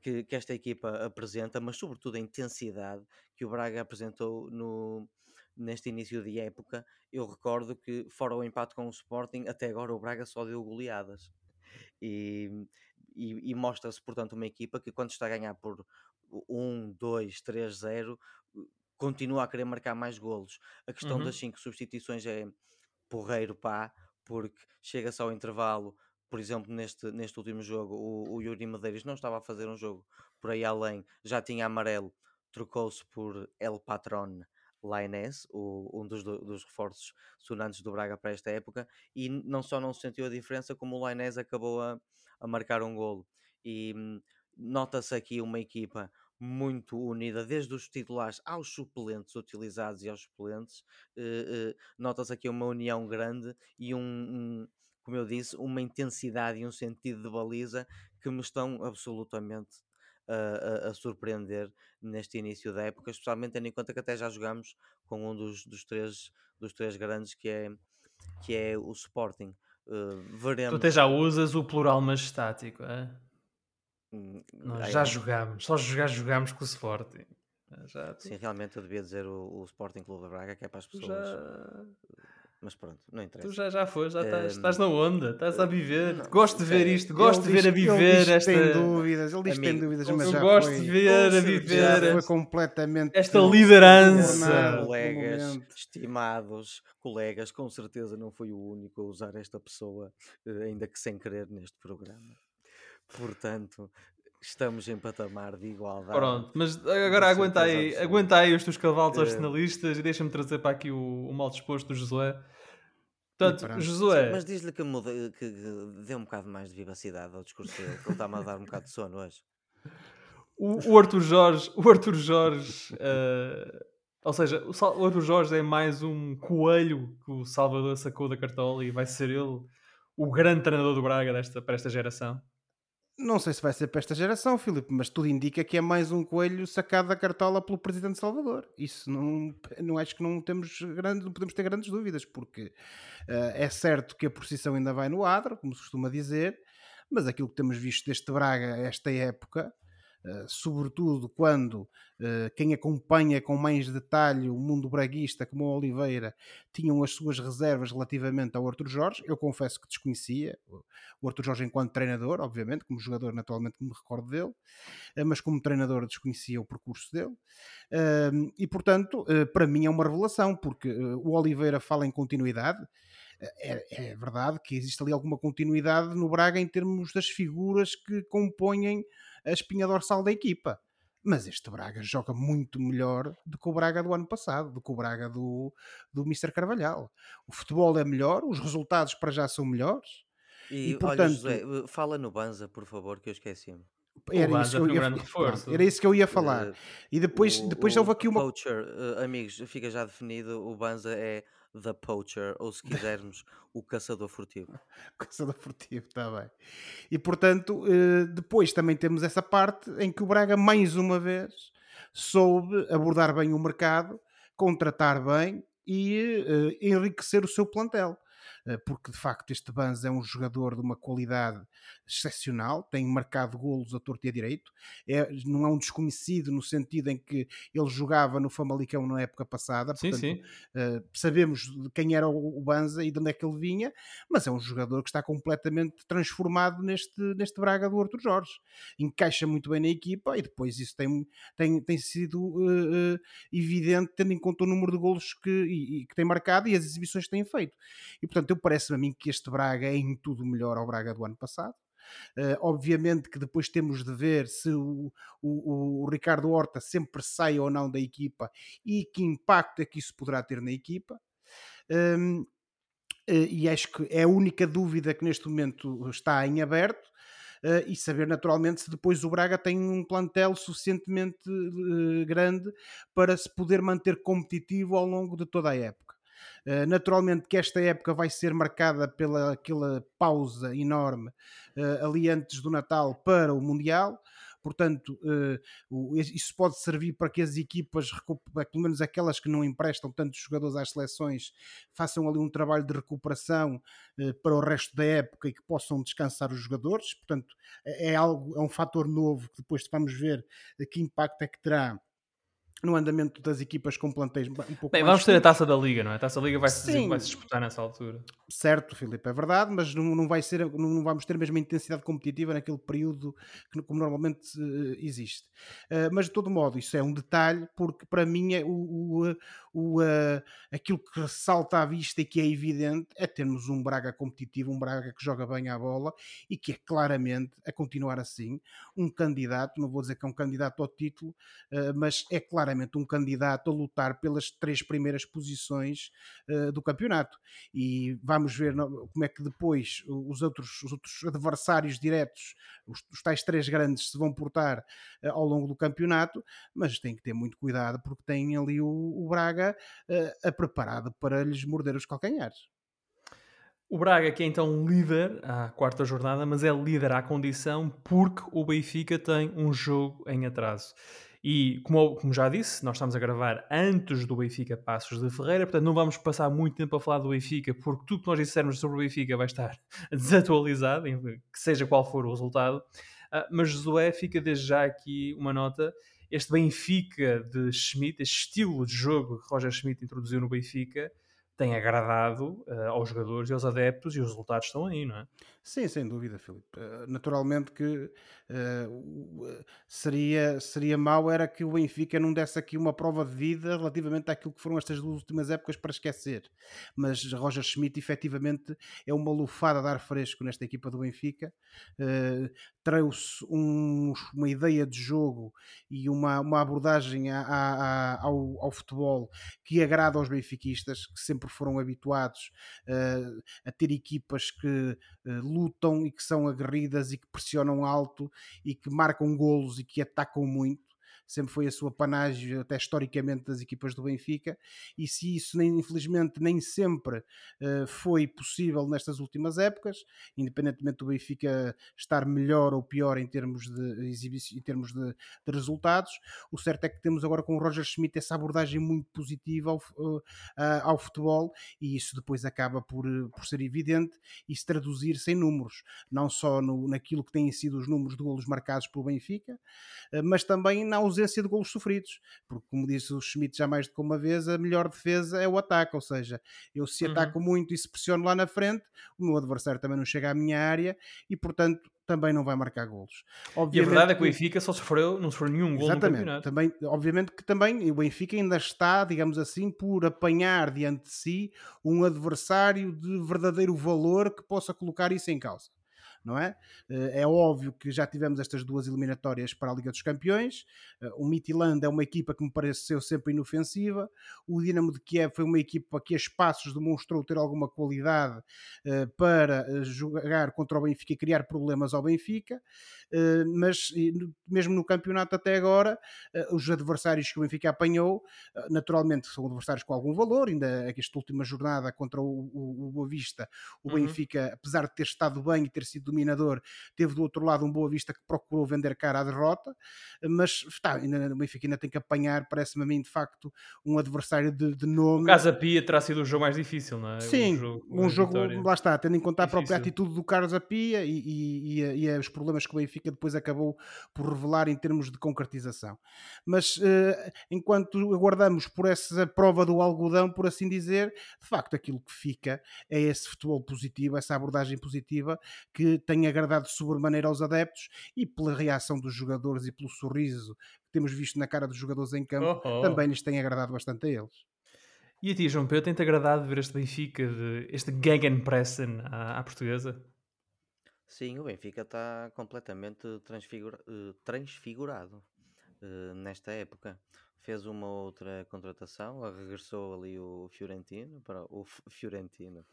que, que, esta equipa apresenta, mas sobretudo a intensidade que o Braga apresentou no, neste início de época. Eu recordo que, fora o empate com o Sporting, até agora o Braga só deu goleadas. E, e, e mostra-se, portanto, uma equipa que, quando está a ganhar por 1, 2, 3, 0, continua a querer marcar mais golos. A questão uhum. das cinco substituições é porreiro pá, porque chega-se ao intervalo, por exemplo, neste, neste último jogo, o, o Yuri Medeiros não estava a fazer um jogo por aí além, já tinha amarelo, trocou-se por El Patron Lainez, o, um dos, dos reforços sonantes do Braga para esta época, e não só não se sentiu a diferença, como o Lainez acabou a, a marcar um golo. E hum, nota-se aqui uma equipa muito unida, desde os titulares aos suplentes utilizados e aos suplentes. Uh, uh, Nota-se aqui uma união grande e um, um, como eu disse, uma intensidade e um sentido de baliza que me estão absolutamente a, a, a, surpreender neste início da época, especialmente tendo em conta que até já jogamos com um dos, dos, três, dos três grandes que é, que é o Sporting. Uh, veremos. Tu até já usas o plural majestático, é? Hum, Nós já jogámos, só jogar jogámos com o Sporting. Já. Sim, realmente eu devia dizer o, o Sporting Clube da Braga, que é para as pessoas. Já... Mas pronto, não interessa. Tu já, já foste, já estás, um... estás na onda, estás a viver. Não, gosto de ver isto, gosto de ver a viver ele esta. Tem dúvidas, ele diz que tem dúvidas, mas já gosto foi, de ver a viver. foi completamente. Esta liderança. Colegas, estimados colegas, com certeza não foi o único a usar esta pessoa, eh, ainda que sem querer, neste programa. Portanto, estamos em patamar de igualdade. Pronto, mas agora aguenta aí, aguenta aí os teus cavalos uh, arsenalistas e deixa-me trazer para aqui o, o mal disposto do Josué. Portanto, Josué. Sim, mas diz-lhe que, que, que dê um bocado mais de vivacidade ao discurso dele, que ele está-me a dar um bocado de sono hoje. O, o Arthur Jorge, o Arthur Jorge, uh, ou seja, o, o Arthur Jorge é mais um coelho que o Salvador sacou da cartola e vai ser ele o grande treinador do Braga desta, para esta geração. Não sei se vai ser para esta geração, Filipe, mas tudo indica que é mais um coelho sacado da cartola pelo Presidente de Salvador. Isso não, não acho que não temos grandes, não podemos ter grandes dúvidas, porque uh, é certo que a procissão ainda vai no adro, como se costuma dizer, mas aquilo que temos visto deste Braga esta época sobretudo quando uh, quem acompanha com mais detalhe o mundo braguista, como o Oliveira, tinham as suas reservas relativamente ao Arthur Jorge. Eu confesso que desconhecia o Arthur Jorge enquanto treinador, obviamente, como jogador, naturalmente, me recordo dele, uh, mas como treinador desconhecia o percurso dele. e portanto, para mim é uma revelação, porque o Oliveira fala em continuidade. É, é, verdade que existe ali alguma continuidade no Braga em termos das figuras que compõem a espinha dorsal da equipa. Mas este Braga joga muito melhor do que o Braga do ano passado, do que o Braga do, do Mr. Carvalhal. O futebol é melhor, os resultados para já são melhores. E, e portanto, olha, José, fala no Banza, por favor, que eu esqueci-me. Era isso, que eu ia, pronto, era isso que eu ia falar. Uh, e depois, o, depois o, houve aqui uma. Poacher, uh, amigos, fica já definido: o Banza é The Poacher, ou se quisermos, o caçador furtivo. caçador furtivo, está bem. E portanto, uh, depois também temos essa parte em que o Braga, mais uma vez, soube abordar bem o mercado, contratar bem e enriquecer o seu plantel. Eh, porque de facto este Banz é um jogador de uma qualidade excepcional, tem marcado golos a torto e a direito, é, não é um desconhecido no sentido em que ele jogava no Famalicão na época passada, portanto, sim. Uh, sabemos quem era o, Banza e de onde é que ele vinha, mas é um jogador que está completamente transformado neste, neste Braga do Arthur Jorge, encaixa muito bem na equipa e depois isso tem, tem, tem sido uh, uh, evidente tendo em conta o número de golos que, e, e, que tem marcado e as exibições que tem feito. E portanto eu parece-me a mim que este Braga é em tudo melhor ao Braga do ano passado. Uh, obviamente que depois temos de ver se o, o, o, Ricardo Horta sempre sai ou não da equipa e que impacto é que isso poderá ter na equipa. Um, uh, e acho que é a única dúvida que neste momento está em aberto. Uh, e saber naturalmente se depois o Braga tem um plantel suficientemente grande para se poder manter competitivo ao longo de toda a época. Eh, naturalmente que esta época vai ser marcada pela aquela pausa enorme uh, ali antes do Natal para o Mundial. Portanto, uh, isso pode servir para que as equipas, pelo menos aquelas que não emprestam tantos jogadores às seleções, façam ali um trabalho de recuperação para o resto da época e que possam descansar os jogadores. Portanto, é, é algo, é um fator novo que depois vamos ver que impacto é que terá no andamento das equipas com plantéis um pouco Bem, vamos ter a taça da Liga, não é? A taça da Liga vai, -se, vai -se disputar nessa altura. Certo, Filipe, é verdade, mas não, não, vai ser, não vamos ter a mesma intensidade competitiva naquele período que como normalmente uh, existe. Uh, mas de todo modo, isso é um detalhe, porque para mim é o, o, o uh, aquilo que ressalta à vista e que é evidente é termos um Braga competitivo, um Braga que joga bem à bola e que é claramente, a continuar assim, um candidato, não vou dizer que é um candidato ao título, mas é claro claramente um candidato a lutar pelas três primeiras posições uh, do campeonato. E vamos ver como é que depois os outros, os outros adversários diretos, os, os tais três grandes, se vão portar uh, ao longo do campeonato, mas tem que ter muito cuidado porque tem ali o, o Braga uh, a preparado para lhes morder os calcanhares. O Braga, que é então líder à quarta jornada, mas é líder à condição porque o Benfica tem um jogo em atraso. E, como, como, já disse, nós estamos a gravar antes do Benfica Passos de Ferreira, portanto não vamos passar muito tempo a falar do Benfica, porque tudo que nós dissermos sobre o Benfica vai estar desatualizado, que seja qual for o resultado. Uh, mas Josué, fica desde já aqui uma nota. Este Benfica de Schmidt, este estilo de jogo que Roger Schmidt introduziu no Benfica, tem agradado uh, aos jogadores e aos adeptos e os resultados estão aí, não é? Sim, sem dúvida, Filipe. Uh, naturalmente que uh, seria, seria mau era que o Benfica não desse aqui uma prova de vida relativamente àquilo que foram estas duas últimas épocas para esquecer. Mas Roger Schmidt, efetivamente, é uma lufada de ar fresco nesta equipa do Benfica. Trouxe um, uma ideia de jogo e uma, uma abordagem a, a, a, ao, ao futebol que agrada aos benfiquistas, que sempre foram habituados a ter equipas que lutam e que são aguerridas e que pressionam alto e que marcam golos e que atacam muito sempre foi a sua panagem, até historicamente, das equipas do Benfica, e se isso, nem, infelizmente, nem sempre uh, foi possível nestas últimas épocas, independentemente do Benfica estar melhor ou pior em termos de em termos de, de, resultados, o certo é que temos agora com o Roger Schmidt essa abordagem muito positiva ao, uh, ao futebol, e isso depois acaba por, por ser evidente e se traduzir-se números, não só no, naquilo que têm sido os números de golos marcados pelo Benfica, mas também na ausência ausência de golos sofridos, porque como disse o Schmidt já mais do que uma vez, a melhor defesa é o ataque, ou seja, eu se uhum. ataco muito e se pressiono lá na frente, o meu adversário também não chega à minha área e portanto também não vai marcar golos. Obviamente, e a verdade é que o Benfica só sofreu, não sofreu nenhum gol no campeonato. Também, obviamente que também o Benfica ainda está, digamos assim, por apanhar diante de si um adversário de verdadeiro valor que possa colocar isso em causa não é? É óbvio que já tivemos estas duas eliminatórias para a Liga dos Campeões. O Midtjylland é uma equipa que me pareceu sempre inofensiva. O Dinamo de Kiev foi uma equipa que a espaços demonstrou ter alguma qualidade para jogar contra o Benfica e criar problemas ao Benfica. Mas mesmo no campeonato até agora, os adversários que o Benfica apanhou, naturalmente são adversários com algum valor. Ainda esta última jornada contra o, o, o Boa Vista, o uhum. Benfica, apesar de ter estado bem e ter sido dominador, teve do outro lado um Boa Vista que procurou vender cara à derrota, mas está, ainda, o Benfica ainda tem que apanhar, parece-me a mim, de facto, um adversário de, de nome. O Casa Pia terá sido o jogo mais difícil, não é? Sim, um jogo, um jogo lá está, tendo em conta a própria atitude do Carlos Apia e, e, e, e, os problemas que o Benfica depois acabou por revelar em termos de concretização. Mas uh, enquanto aguardamos por essa prova do algodão, por assim dizer, de facto aquilo que fica é esse futebol positivo, essa abordagem positiva que tem agradado sobremaneira aos adeptos e pela reação dos jogadores e pelo sorriso que temos visto na cara dos jogadores em campo, oh, oh. também lhes tem agradado bastante a eles. E a ti, João Pedro, tem-te agradado ver este Benfica, de, este Gegenpressen à, à portuguesa? Sim, o Benfica está completamente transfigura, uh, transfigurado uh, nesta época. Fez uma outra contratação, regressou ali o Fiorentino para o F Fiorentino,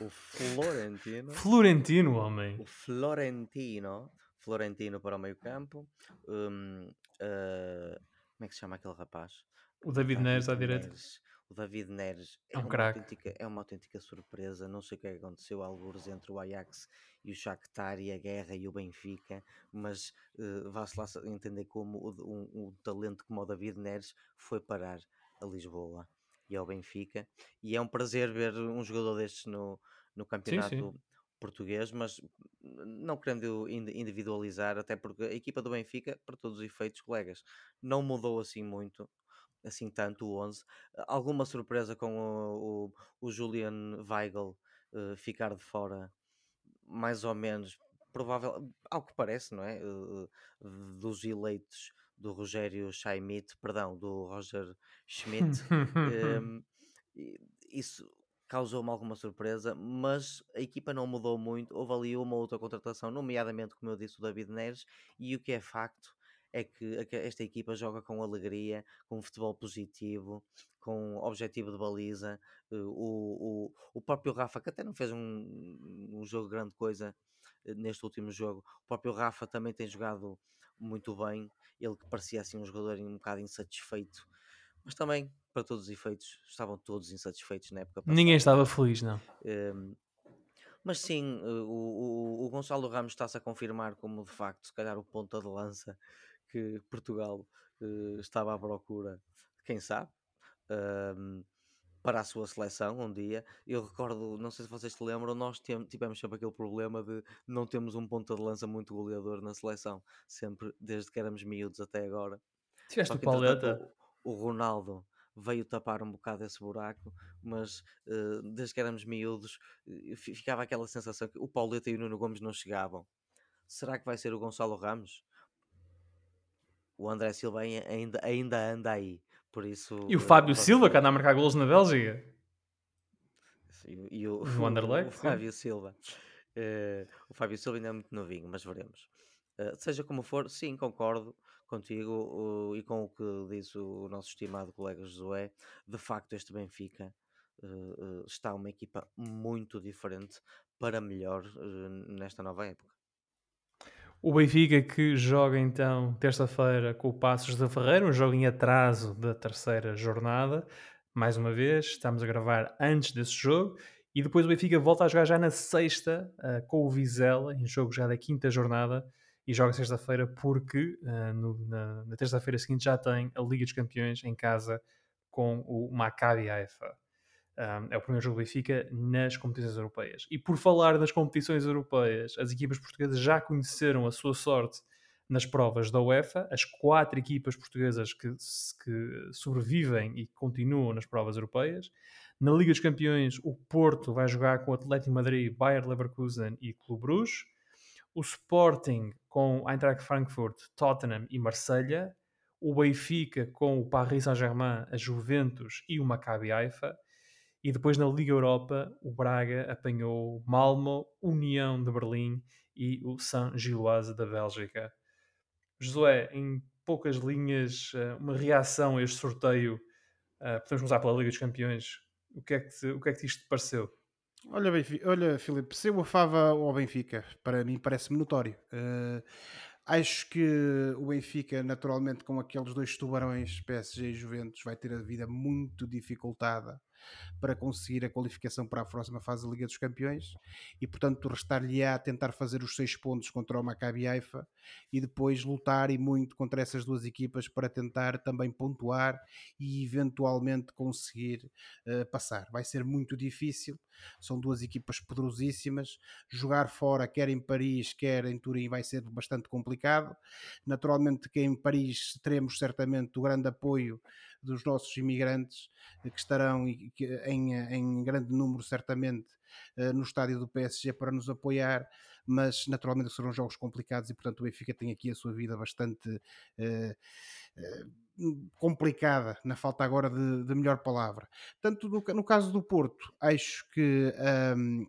o Florentino, Florentino, homem, o Florentino, Florentino para o meio campo. Um, uh, como é que se chama aquele rapaz? O David Neres à direita. O David Neres é, é um uma autêntica, é uma autêntica surpresa. Não sei o que é aconteceu, alguns entre o Ajax e o Shakhtar e a Guerra e o Benfica, mas uh, vá-se lá entender como o, um, um, talento como o David Neres foi parar a Lisboa e ao Benfica. E é um prazer ver um jogador destes no, no campeonato sim, sim. português, mas não querendo individualizar, até porque a equipa do Benfica, para todos os efeitos, colegas, não mudou assim muito assim tanto o 11. Alguma surpresa com o, o, o Julian Weigl uh, ficar de fora, mais ou menos, provável, ao que parece, não é? Uh, dos eleitos do Rogério Schmidt, perdão, do Roger Schmidt. um, ehm, isso causou-me alguma surpresa, mas a equipa não mudou muito. Houve ali uma outra contratação, nomeadamente, como eu disse, o David Neres, e o que é facto é que esta equipa joga com alegria, com futebol positivo, com objetivo de baliza. Eh, o, o, o próprio Rafa, que até não fez um, um jogo grande coisa eh, neste último jogo, o próprio Rafa também tem jogado muito bem. Ele que parecia assim um jogador um bocado insatisfeito, mas também, para todos os efeitos, estavam todos insatisfeitos na época passada. Ninguém estava feliz, não. Um, ehm, mas sim, eh, o, o, o Gonçalo Ramos está-se a confirmar como de facto, se calhar, o ponta de lança que Portugal uh, estava à procura, quem sabe, uh, para a sua seleção um dia. Eu recordo, não sei se vocês se lembram, nós tivemos sempre aquele problema de não termos um ponta de lança muito goleador na seleção, sempre desde que éramos miúdos até agora. Tiveste o Pauleta? O, o Ronaldo veio tapar um bocado esse buraco, mas uh, desde que éramos miúdos eh, ficava aquela sensação que o Pauleta e o Nuno Gomes não chegavam. Será que vai ser o Gonçalo Ramos? O André Silva ainda, ainda anda aí. Por isso, e o Fábio Silva, que anda a marcar golos na Bélgica. E, e o, o, o, Fábio Silva. Uh, o Fábio Silva ainda é muito novinho, mas veremos. Uh, seja como for, sim, concordo contigo uh, e com o que disse o nosso estimado colega Josué. De facto, este Benfica eh, está uma equipa muito diferente para melhor nesta nova época. O Benfica que joga então terça-feira com o Passos da Ferreira, um jogo em atraso da terceira jornada. Mais uma vez, estamos a gravar antes desse jogo. E depois o Benfica volta a jogar já na sexta uh, com o Vizela, em jogo já da quinta jornada. E joga sexta-feira porque uh, no, na, na terça-feira seguinte já tem a Liga dos Campeões em casa com o Maccabi Haifa. Um, é o primeiro jogo do Benfica nas competições europeias. E por falar das competições europeias, as equipas portuguesas já conheceram a sua sorte nas provas da UEFA. As quatro equipas portuguesas que, que sobrevivem e continuam nas provas europeias. Na Liga dos Campeões, o Porto vai jogar com o Atlético Madrid, Bayer Leverkusen e Clube Bruges. O Sporting com Eintracht Frankfurt, Tottenham e Marselha. O Benfica com o Paris Saint-Germain, a Juventus e o Maccabi Haifa e depois na Liga Europa, o Braga apanhou Malmo, União de Berlim e o Saint-Gilloise da Bélgica. Josué, em poucas linhas, uh, uma reação a este sorteio. Uh, podemos começar pela Liga dos Campeões. O que é que, te, o que, é que isto te pareceu? Olha, olha, Filipe, se eu afava ao Benfica, para mim parece-me notório. Uh, acho que o Benfica, naturalmente, com aqueles dois tubarões, PSG e Juventus, vai ter a vida muito dificultada para conseguir a qualificação para a próxima fase da Liga dos Campeões e, portanto, restar-lhe-á tentar fazer os seis pontos contra o Maccabi Haifa e depois lutar e muito contra essas duas equipas para tentar também pontuar e eventualmente conseguir uh, passar. Vai ser muito difícil, são duas equipas poderosíssimas. Jogar fora, quer em Paris, quer em Turim, vai ser bastante complicado. Naturalmente que em Paris teremos certamente o grande apoio dos nossos imigrantes eh, que estarão em, em grande número, certamente, eh, no estádio do PSG para nos apoiar, mas naturalmente serão jogos complicados e, portanto, o Benfica tem aqui a sua vida bastante. Eh, complicada, na falta agora de, de melhor palavra. Tanto no, no, caso do Porto, acho que um,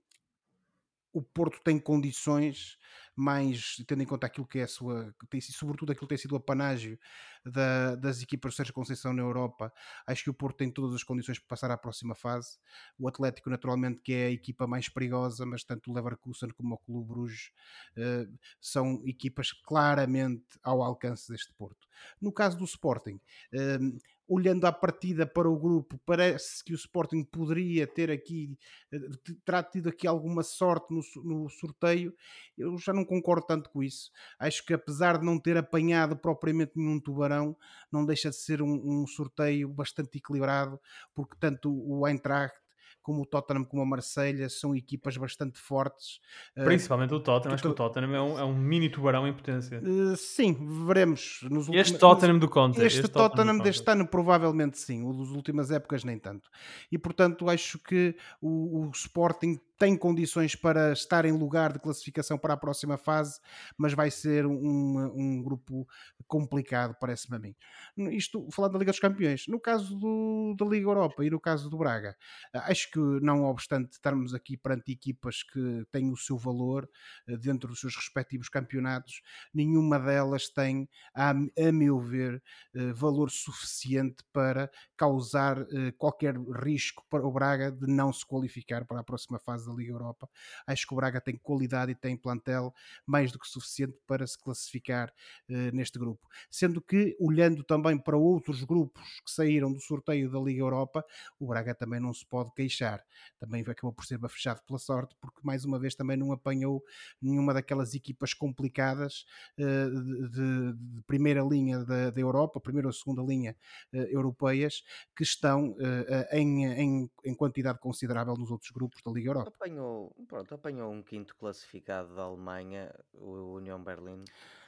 o Porto tem condições mais tendo em conta aquilo que é a sua, tem, sobretudo aquilo que tem sido o apanágio da, das equipas do Sérgio Conceição na Europa, acho que o Porto tem todas as condições para passar à próxima fase. O Atlético, naturalmente, que é a equipa mais perigosa, mas tanto o Leverkusen como o Clube Bruges uh, são equipas claramente ao alcance deste Porto. No caso do Sporting, uh, olhando à partida para o grupo, parece que o Sporting poderia ter aqui, eh, terá tido aqui alguma sorte no, no, sorteio. Eu já não concordo tanto com isso. Acho que apesar de não ter apanhado propriamente nenhum tubarão, não deixa de ser um, um sorteio bastante equilibrado, porque tanto o Eintracht como o Tottenham, como a Marselha são equipas bastante fortes. Eh, Principalmente o Tottenham, acho que o Tottenham é um, é um mini tubarão em potência. Uh, sim, veremos. Nos este últimos, Tottenham do Conte. Este, este Tottenham, Tottenham deste ano provavelmente sim, o das últimas épocas nem tanto. E portanto acho que o, o Sporting tem condições para estar em lugar de classificação para a próxima fase, mas vai ser um, um grupo complicado, parece-me a mim. Isto falando da Liga dos Campeões. No caso do, da Liga Europa e no caso do Braga, acho que não obstante estarmos aqui perante equipas que têm o seu valor eh, dentro dos seus respectivos campeonatos, nenhuma delas tem, a, a meu ver, eh, valor suficiente para causar eh, qualquer risco para o Braga de não se qualificar para a próxima fase da Liga Europa. Acho que o Braga tem qualidade e tem plantel mais do que suficiente para se classificar uh, neste grupo. Sendo que, olhando também para outros grupos que saíram do sorteio da Liga Europa, o Braga também não se pode queixar. Também acabou por ser fechado pela sorte, porque mais uma vez também não apanhou nenhuma daquelas equipas complicadas uh, de, de, primeira linha da, da, Europa, primeira ou segunda linha uh, europeias, que estão em, em, em quantidade considerável nos outros grupos da Liga Europa apanhou, pronto, apanhou um quinto classificado da Alemanha, o União Berlim.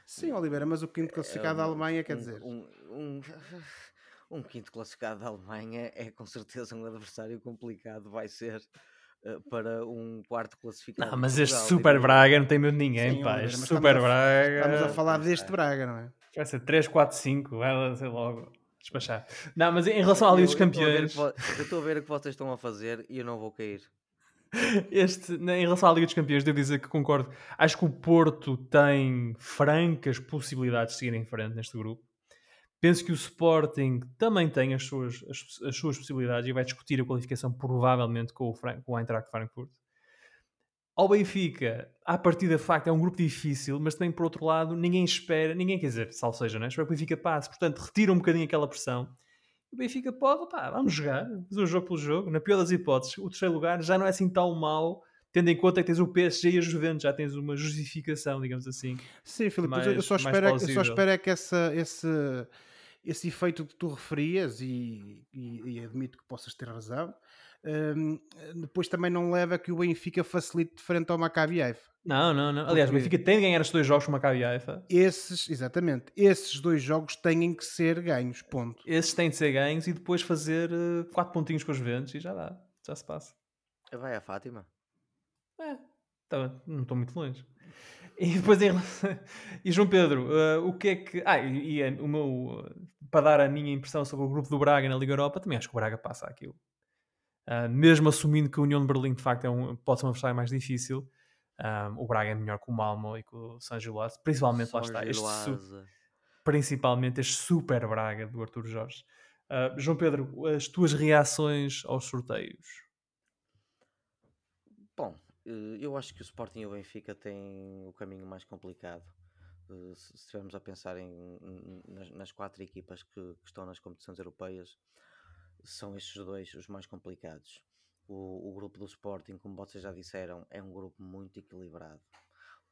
Sim, Oliveira, mas o quinto é classificado é da Alemanha quer um, dizer. Um, um, um, quinto classificado da Alemanha é com certeza um adversário complicado, vai ser uh, para um quarto classificado. Não, mas este Super Braga não tem medo de ninguém, Sim, pá. Este Super Braga. Estamos a falar deste Braga, não é? Vai ser 3, 4, 5, vai ser logo despachar. Não, mas em relação à Liga dos Campeões. Eu estou a ver o que vocês estão a fazer e eu não vou cair. Este, em relação à Liga dos Campeões, devo dizer que concordo. Acho que o Porto tem francas possibilidades de seguir em frente neste grupo. Penso que o Sporting também tem as suas, as, as suas possibilidades e vai discutir a qualificação provavelmente com o, Frank, com o Eintracht Frankfurt. Ao Benfica, à partida de facto é um grupo difícil, mas também por outro lado ninguém espera, ninguém quer dizer, salvo seja, né? espera que o Benfica passe, portanto retira um bocadinho aquela pressão o Benfica pode, pá, vamos jogar, fazer o jogo pelo jogo. Na pior das hipóteses, o terceiro lugar já não é assim tão mau, tendo em conta que tens o PSG e a Juventus, já tens uma justificação, digamos assim. Sim, Filipe, mais, eu, só espero, é eu só espero é que essa, esse, esse efeito que tu referias, e, e, e admito que possas ter razão, depois também não leva que o Benfica facilite frente ao Maccabi Haifa. Não, não, não. Aliás, o Benfica tem de ganhar estes dois jogos com o Maccabi Haifa. Esses, exatamente. Esses dois jogos têm que ser ganhos, ponto. Esses têm de ser ganhos e depois fazer uh, quatro pontinhos com os Juventus e já dá. Já se passa. Vai a Fátima. É, tá, não estou muito longe. E depois em E João Pedro, uh, o que é que. Ah, e, e o meu. para dar a minha impressão sobre o grupo do Braga na Liga Europa, também acho que o Braga passa aquilo. Uh, mesmo assumindo que a União de Berlim de facto é um, pode ser uma adversário mais difícil, Um, o Braga é melhor que o Malmo e que o San Giloase, principalmente lá está. Este su principalmente este super Braga do Arthur Jorge. Uh, João Pedro, as tuas reações aos sorteios? Bom, eh, eu acho que o Sporting e o Benfica têm o caminho mais complicado. Eh, se estivermos a pensar em, nas, nas quatro equipas que, que, estão nas competições europeias, são estes dois os mais complicados. O, o, grupo do Sporting, como vocês já disseram, é um grupo muito equilibrado.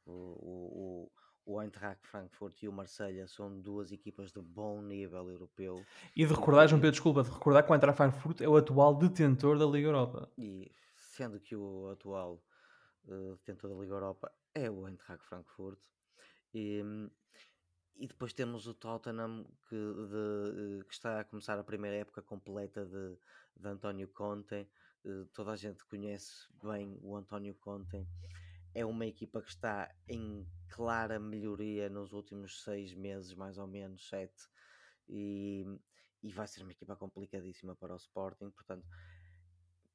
O, o, o Eintracht Frankfurt e o Marselha são duas equipas de bom nível europeu. E de recordar, João Pedro, desculpa, de recordar que o Eintracht Frankfurt é o atual detentor da Liga Europa. E sendo que o atual uh, detentor da Liga Europa é o Eintracht Frankfurt. E, e depois temos o Tottenham que, de, uh, que está a começar a primeira época completa de, de António Conte. Uh, toda a gente conhece bem o António Conte é uma equipa que está em clara melhoria nos últimos seis meses, mais ou menos, sete, e, e vai ser uma equipa complicadíssima para o Sporting. Portanto,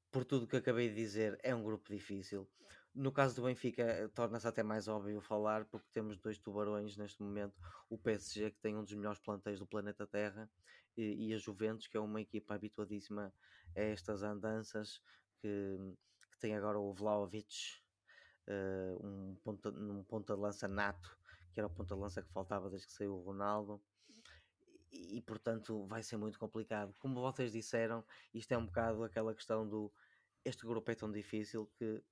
por tudo que acabei de dizer, é um grupo difícil. No caso do Benfica, eh, torna-se até mais óbvio falar, porque temos dois tubarões neste momento: o PSG, que tem um dos melhores plantéis do planeta Terra, e, e a Juventus, que é uma equipa habituadíssima a estas andanças, que, que tem agora o Vlaovic, uh, um, ponta, um ponta de lança nato, que era o ponta de lança que faltava desde que saiu o Ronaldo. E, e, portanto vai ser muito complicado. Como vocês disseram, isto é um bocado aquela questão do este grupo é tão difícil que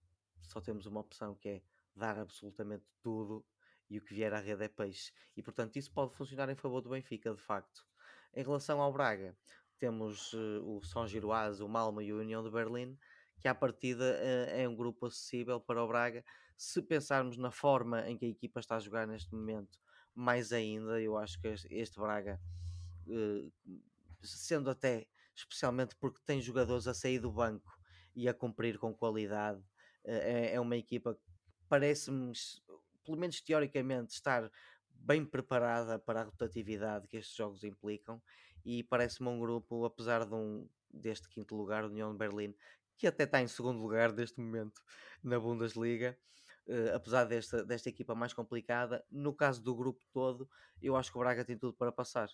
só temos uma opção que é dar absolutamente tudo e o que vier à rede é peixe. E portanto isso pode funcionar em favor do Benfica, de facto. Em relação ao Braga, temos uh, o São Giroaz, o Malmo e o União de Berlim, que à partida uh, é um grupo acessível para o Braga. Se pensarmos na forma em que a equipa está a jogar neste momento, mais ainda, eu acho que este Braga, uh, sendo até especialmente porque tem jogadores a sair do banco e a cumprir com qualidade, é, é uma equipa que parece-me, pelo menos teoricamente, estar bem preparada para a rotatividade que estes jogos implicam e parece-me um grupo, apesar de um, deste quinto lugar, União de Berlim, que até está em segundo lugar neste momento na Bundesliga. Uh, apesar desta, desta equipa mais complicada, no caso do grupo todo, eu acho que o Braga tem tudo para passar.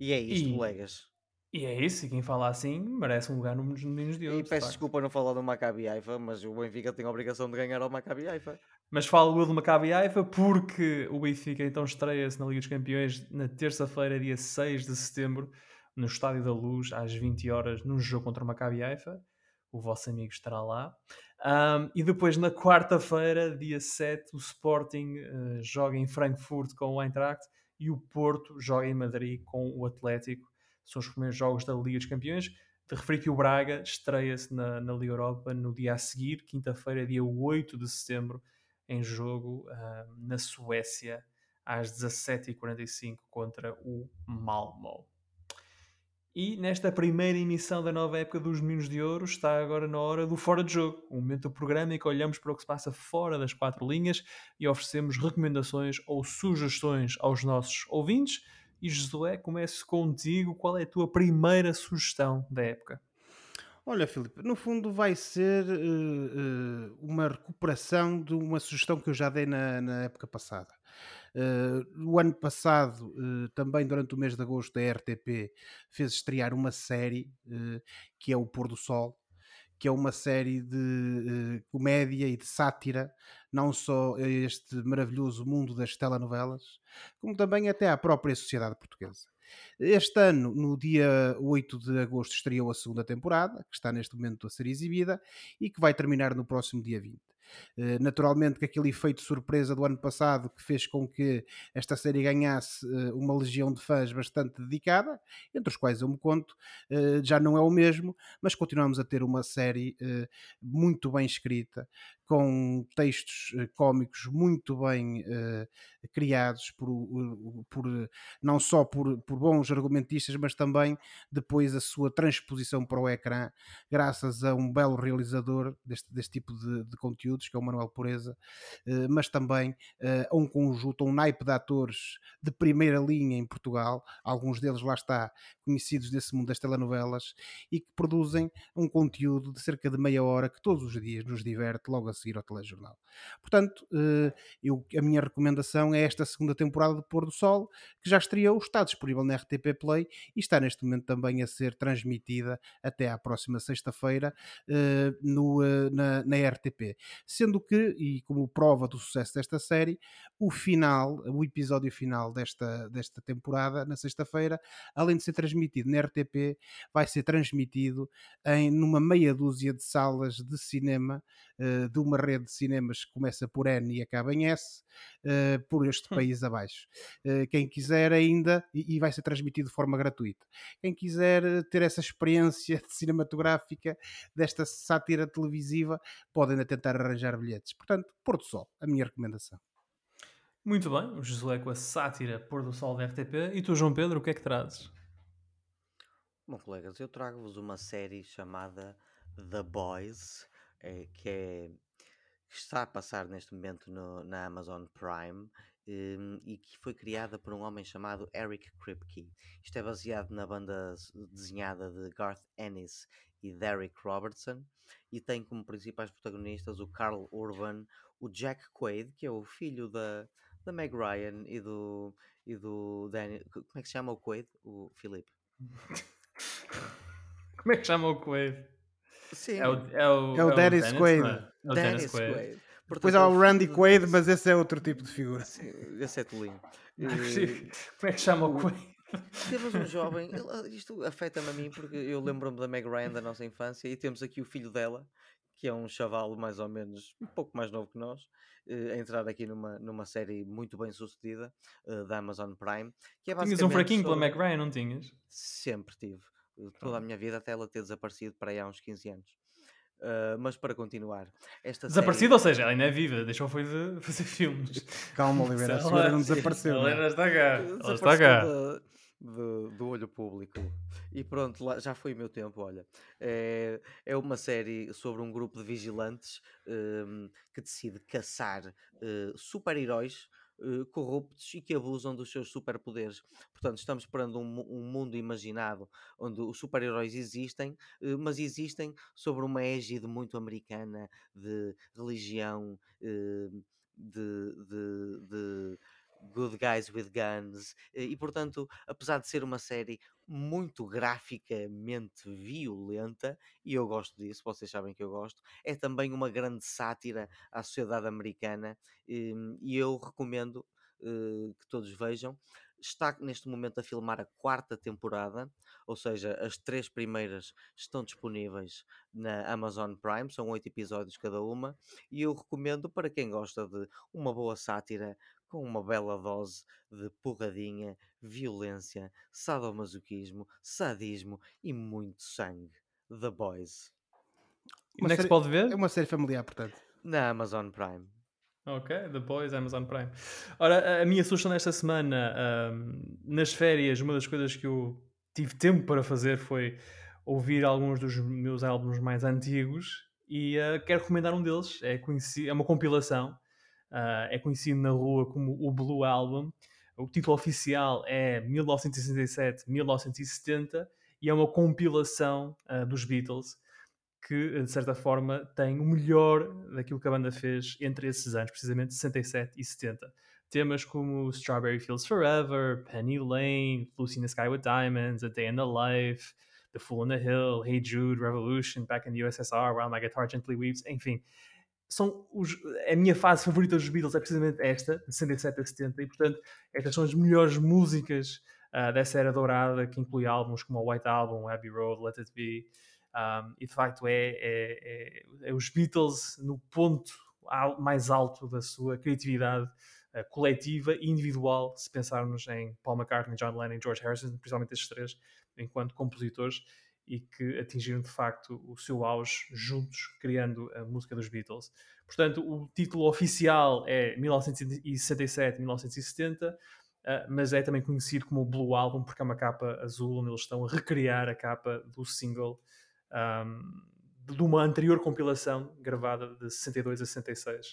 E é isto, e, colegas. E é isso, e quem fala assim merece um lugar nos Meninos de Ouro. E peço desculpa não falar do Maccabi Haifa, mas o Benfica tem a obrigação de ganhar ao Maccabi Haifa. Mas falo do Maccabi Haifa porque o Benfica então estreia-se na Liga dos Campeões na terça-feira, dia 6 de setembro, no Estádio da Luz, às 20 horas, num jogo contra o Maccabi Haifa. O vosso amigo estará lá. Um, e depois, na quarta-feira, dia 7, o Sporting uh, joga em Frankfurt com o Eintracht e o Porto joga em Madrid com o Atlético. São os primeiros jogos da Liga dos Campeões. De referir que o Braga estreia-se na, na Liga Europa no dia a seguir, quinta-feira, dia 8 de setembro, em jogo uh, na Suécia, às 17h45 contra o Malmo. E nesta primeira emissão da nova época dos Meninos de Ouro está agora na hora do Fora de Jogo, um momento do programa em que olhamos para o que se passa fora das quatro linhas e oferecemos recomendações ou sugestões aos nossos ouvintes. E Josué, comece contigo. Qual é a tua primeira sugestão da época? Olha, Filipe, no fundo vai ser uh, uh, uma recuperação de uma sugestão que eu já dei na, na época passada. Uh, o ano passado, também durante o mês de agosto, a RTP fez estrear uma série que é O Pôr do Sol, que é uma série de comédia e de sátira, não só a este maravilhoso mundo das telenovelas, como também até à própria sociedade portuguesa. Este ano, no dia 8 de agosto, estreou a segunda temporada, que está neste momento a ser exibida e que vai terminar no próximo dia 20. Eh, naturalmente que aquele efeito surpresa do ano passado que fez com que esta série ganhasse eh, uma legião de fãs bastante dedicada, entre os quais eu me conto, eh, já não é o mesmo, mas continuamos a ter uma série muito bem escrita, com textos uh, cómicos muito bem uh, criados por, por, não só por, por bons argumentistas, mas também depois a sua transposição para o ecrã, graças a um belo realizador deste, deste tipo de, de conteúdos, que é o Manuel Pureza, mas também a um conjunto, a um naipe de atores de primeira linha em Portugal, alguns deles lá está conhecidos desse mundo das telenovelas, e que produzem um conteúdo de cerca de meia hora que todos os dias nos diverte logo a seguir ao telejornal. Portanto, eh, eu, a minha recomendação é esta segunda temporada de Pôr do Sol, que já estreou, está disponível na RTP Play e está neste momento também a ser transmitida até à próxima sexta-feira eh, eh, na, na RTP. Sendo que, e como prova do sucesso desta série, o final, o episódio final desta, desta temporada, na sexta-feira, além de ser transmitido na RTP, vai ser transmitido em numa meia dúzia de salas de cinema uh, de uma rede de cinemas que começa por N e acaba em S, uh, por este hum. país abaixo. Uh, quem quiser ainda, e, e, vai ser transmitido de forma gratuita, quem quiser ter essa experiência cinematográfica desta sátira televisiva, podem ainda tentar arranjar bilhetes. Portanto, Porto Sol, a minha recomendação. Muito bem, o Josué com a sátira Pôr do Sol da RTP. E tu, João Pedro, o que é que trazes? Bom, colegas, eu trago-vos uma série chamada The Boys, é, que, é, está a passar neste momento no, na Amazon Prime um, e que foi criada por um homem chamado Eric Kripke. Isto é baseado na banda desenhada de Garth Ennis e Derek Robertson e tem como principais protagonistas o Carl Urban, o Jack Quaid, que é o filho da, da Meg Ryan e do, e do Daniel. Como é que se chama o Quaid? O Filipe. Como é que chama o Quaid? Sim. É o, é o, é o, é Dennis Quaid. É o Dennis Quaid. Quaid. Depois há o Randy Quaid, mas esse é outro tipo de figura. Sim, esse é tolinho. Como é que chama o Quaid? Temos um jovem, isto afeta-me a mim porque eu lembro-me da Meg Ryan da nossa infância e temos aqui o filho dela, que é um chavalo mais ou menos um pouco mais novo que nós, eh, a entrar aqui numa, numa série muito bem sucedida uh, da Amazon Prime. Que é tinhas um fraquinho sobre... pela Meg Ryan, não tinhas? Sempre tive toda a minha vida até ela ter desaparecido para aí há uns 15 anos. Uh, mas para continuar, esta Desaparecido, série... ou seja, ela ainda é viva, deixou foi de fazer filmes. Calma, Oliveira, a senhora não desapareceu. Ela ainda está cá. Ela está cá. Do, do, olho público. E pronto, lá, já foi o meu tempo. Olha, é, é uma série sobre um grupo de vigilantes um, que decide caçar uh, super-heróis uh, corruptos e que abusam dos seus superpoderes. Portanto, estamos esperando um, um mundo imaginado onde os super-heróis existem, uh, mas existem sobre uma égide muito americana de religião, uh, de, de, de Good Guys with Guns, e portanto, apesar de ser uma série muito graficamente violenta, e eu gosto disso, vocês sabem que eu gosto, é também uma grande sátira à sociedade americana, e eu recomendo uh, que todos vejam. Está neste momento a filmar a quarta temporada, ou seja, as três primeiras estão disponíveis na Amazon Prime, são oito episódios cada uma, e eu recomendo para quem gosta de uma boa sátira com uma bela dose de porradinha, violência, sadomasoquismo, sadismo e muito sangue. The Boys. E onde é que se pode ver? É uma série familiar, portanto. Na Amazon Prime. Ok, The Boys, Amazon Prime. Ora, a minha sugestão nesta semana, um, nas férias, uma das coisas que eu tive tempo para fazer foi ouvir alguns dos meus álbuns mais antigos e uh, quero recomendar um deles. É, é uma compilação uh, é conhecido na rua como o Blue Album. O título oficial é 1967-1970 e é uma compilação uh, dos Beatles que, de certa forma, tem o melhor daquilo que a banda fez entre esses anos, precisamente 67 e 70. Temas como Strawberry Fields Forever, Penny Lane, Lucy in the Sky with Diamonds, A Day in the Life, The Fool on the Hill, Hey Jude, Revolution, Back in the USSR, While My Guitar Gently Weeps, enfim são os, a minha fase favorita dos Beatles é precisamente esta, de 67 a 70, e portanto estas são as melhores músicas uh, dessa era dourada, que inclui álbuns como o White Album, Abbey Road, Let It Be, um, e de facto é, é, é, é, os Beatles no ponto mais alto da sua criatividade uh, coletiva e individual, se pensarmos em Paul McCartney, John Lennon e George Harrison, principalmente estes três, enquanto compositores, e que atingiram de facto o seu auge juntos, criando a música dos Beatles. Portanto, o título oficial é 1967-1970, uh, mas é também conhecido como o Blue Album porque é uma capa azul onde eles estão a recriar a capa do single um, de uma anterior compilação gravada de 62 a 66,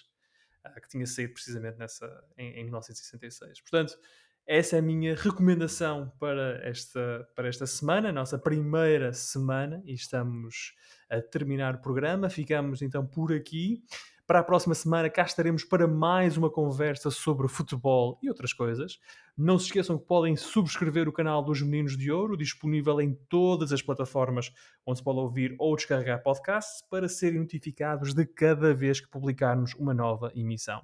uh, que tinha saído precisamente nessa, em, em 1966. Portanto, essa é a minha recomendação para esta, para esta semana, nossa primeira semana, e estamos a terminar o programa. Ficamos então por aqui. Para a próxima semana, cá estaremos para mais uma conversa sobre futebol e outras coisas. Não se esqueçam que podem subscrever o canal dos Meninos de Ouro, disponível em todas as plataformas onde se pode ouvir ou descarregar podcasts, para serem notificados de cada vez que publicarmos uma nova emissão.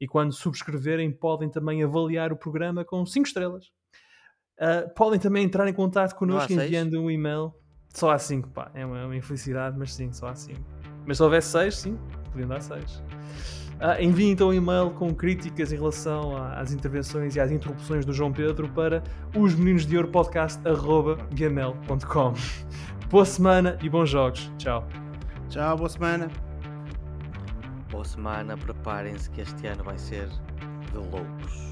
E quando subscreverem, podem também avaliar o programa com 5 estrelas. Uh, podem também entrar em contato connosco enviando um e-mail. Só há 5, pá. É uma, é uma infelicidade, mas sim, só há 5. Mas se houvesse 6, sim, podiam dar 6. Ah, envie então um e-mail com críticas em relação às intervenções e às interrupções do João Pedro para os meninos de ouro podcast.gmail.com. Boa semana e bons jogos. Tchau. Tchau, boa semana. Boa semana, preparem-se que este ano vai ser de loucos.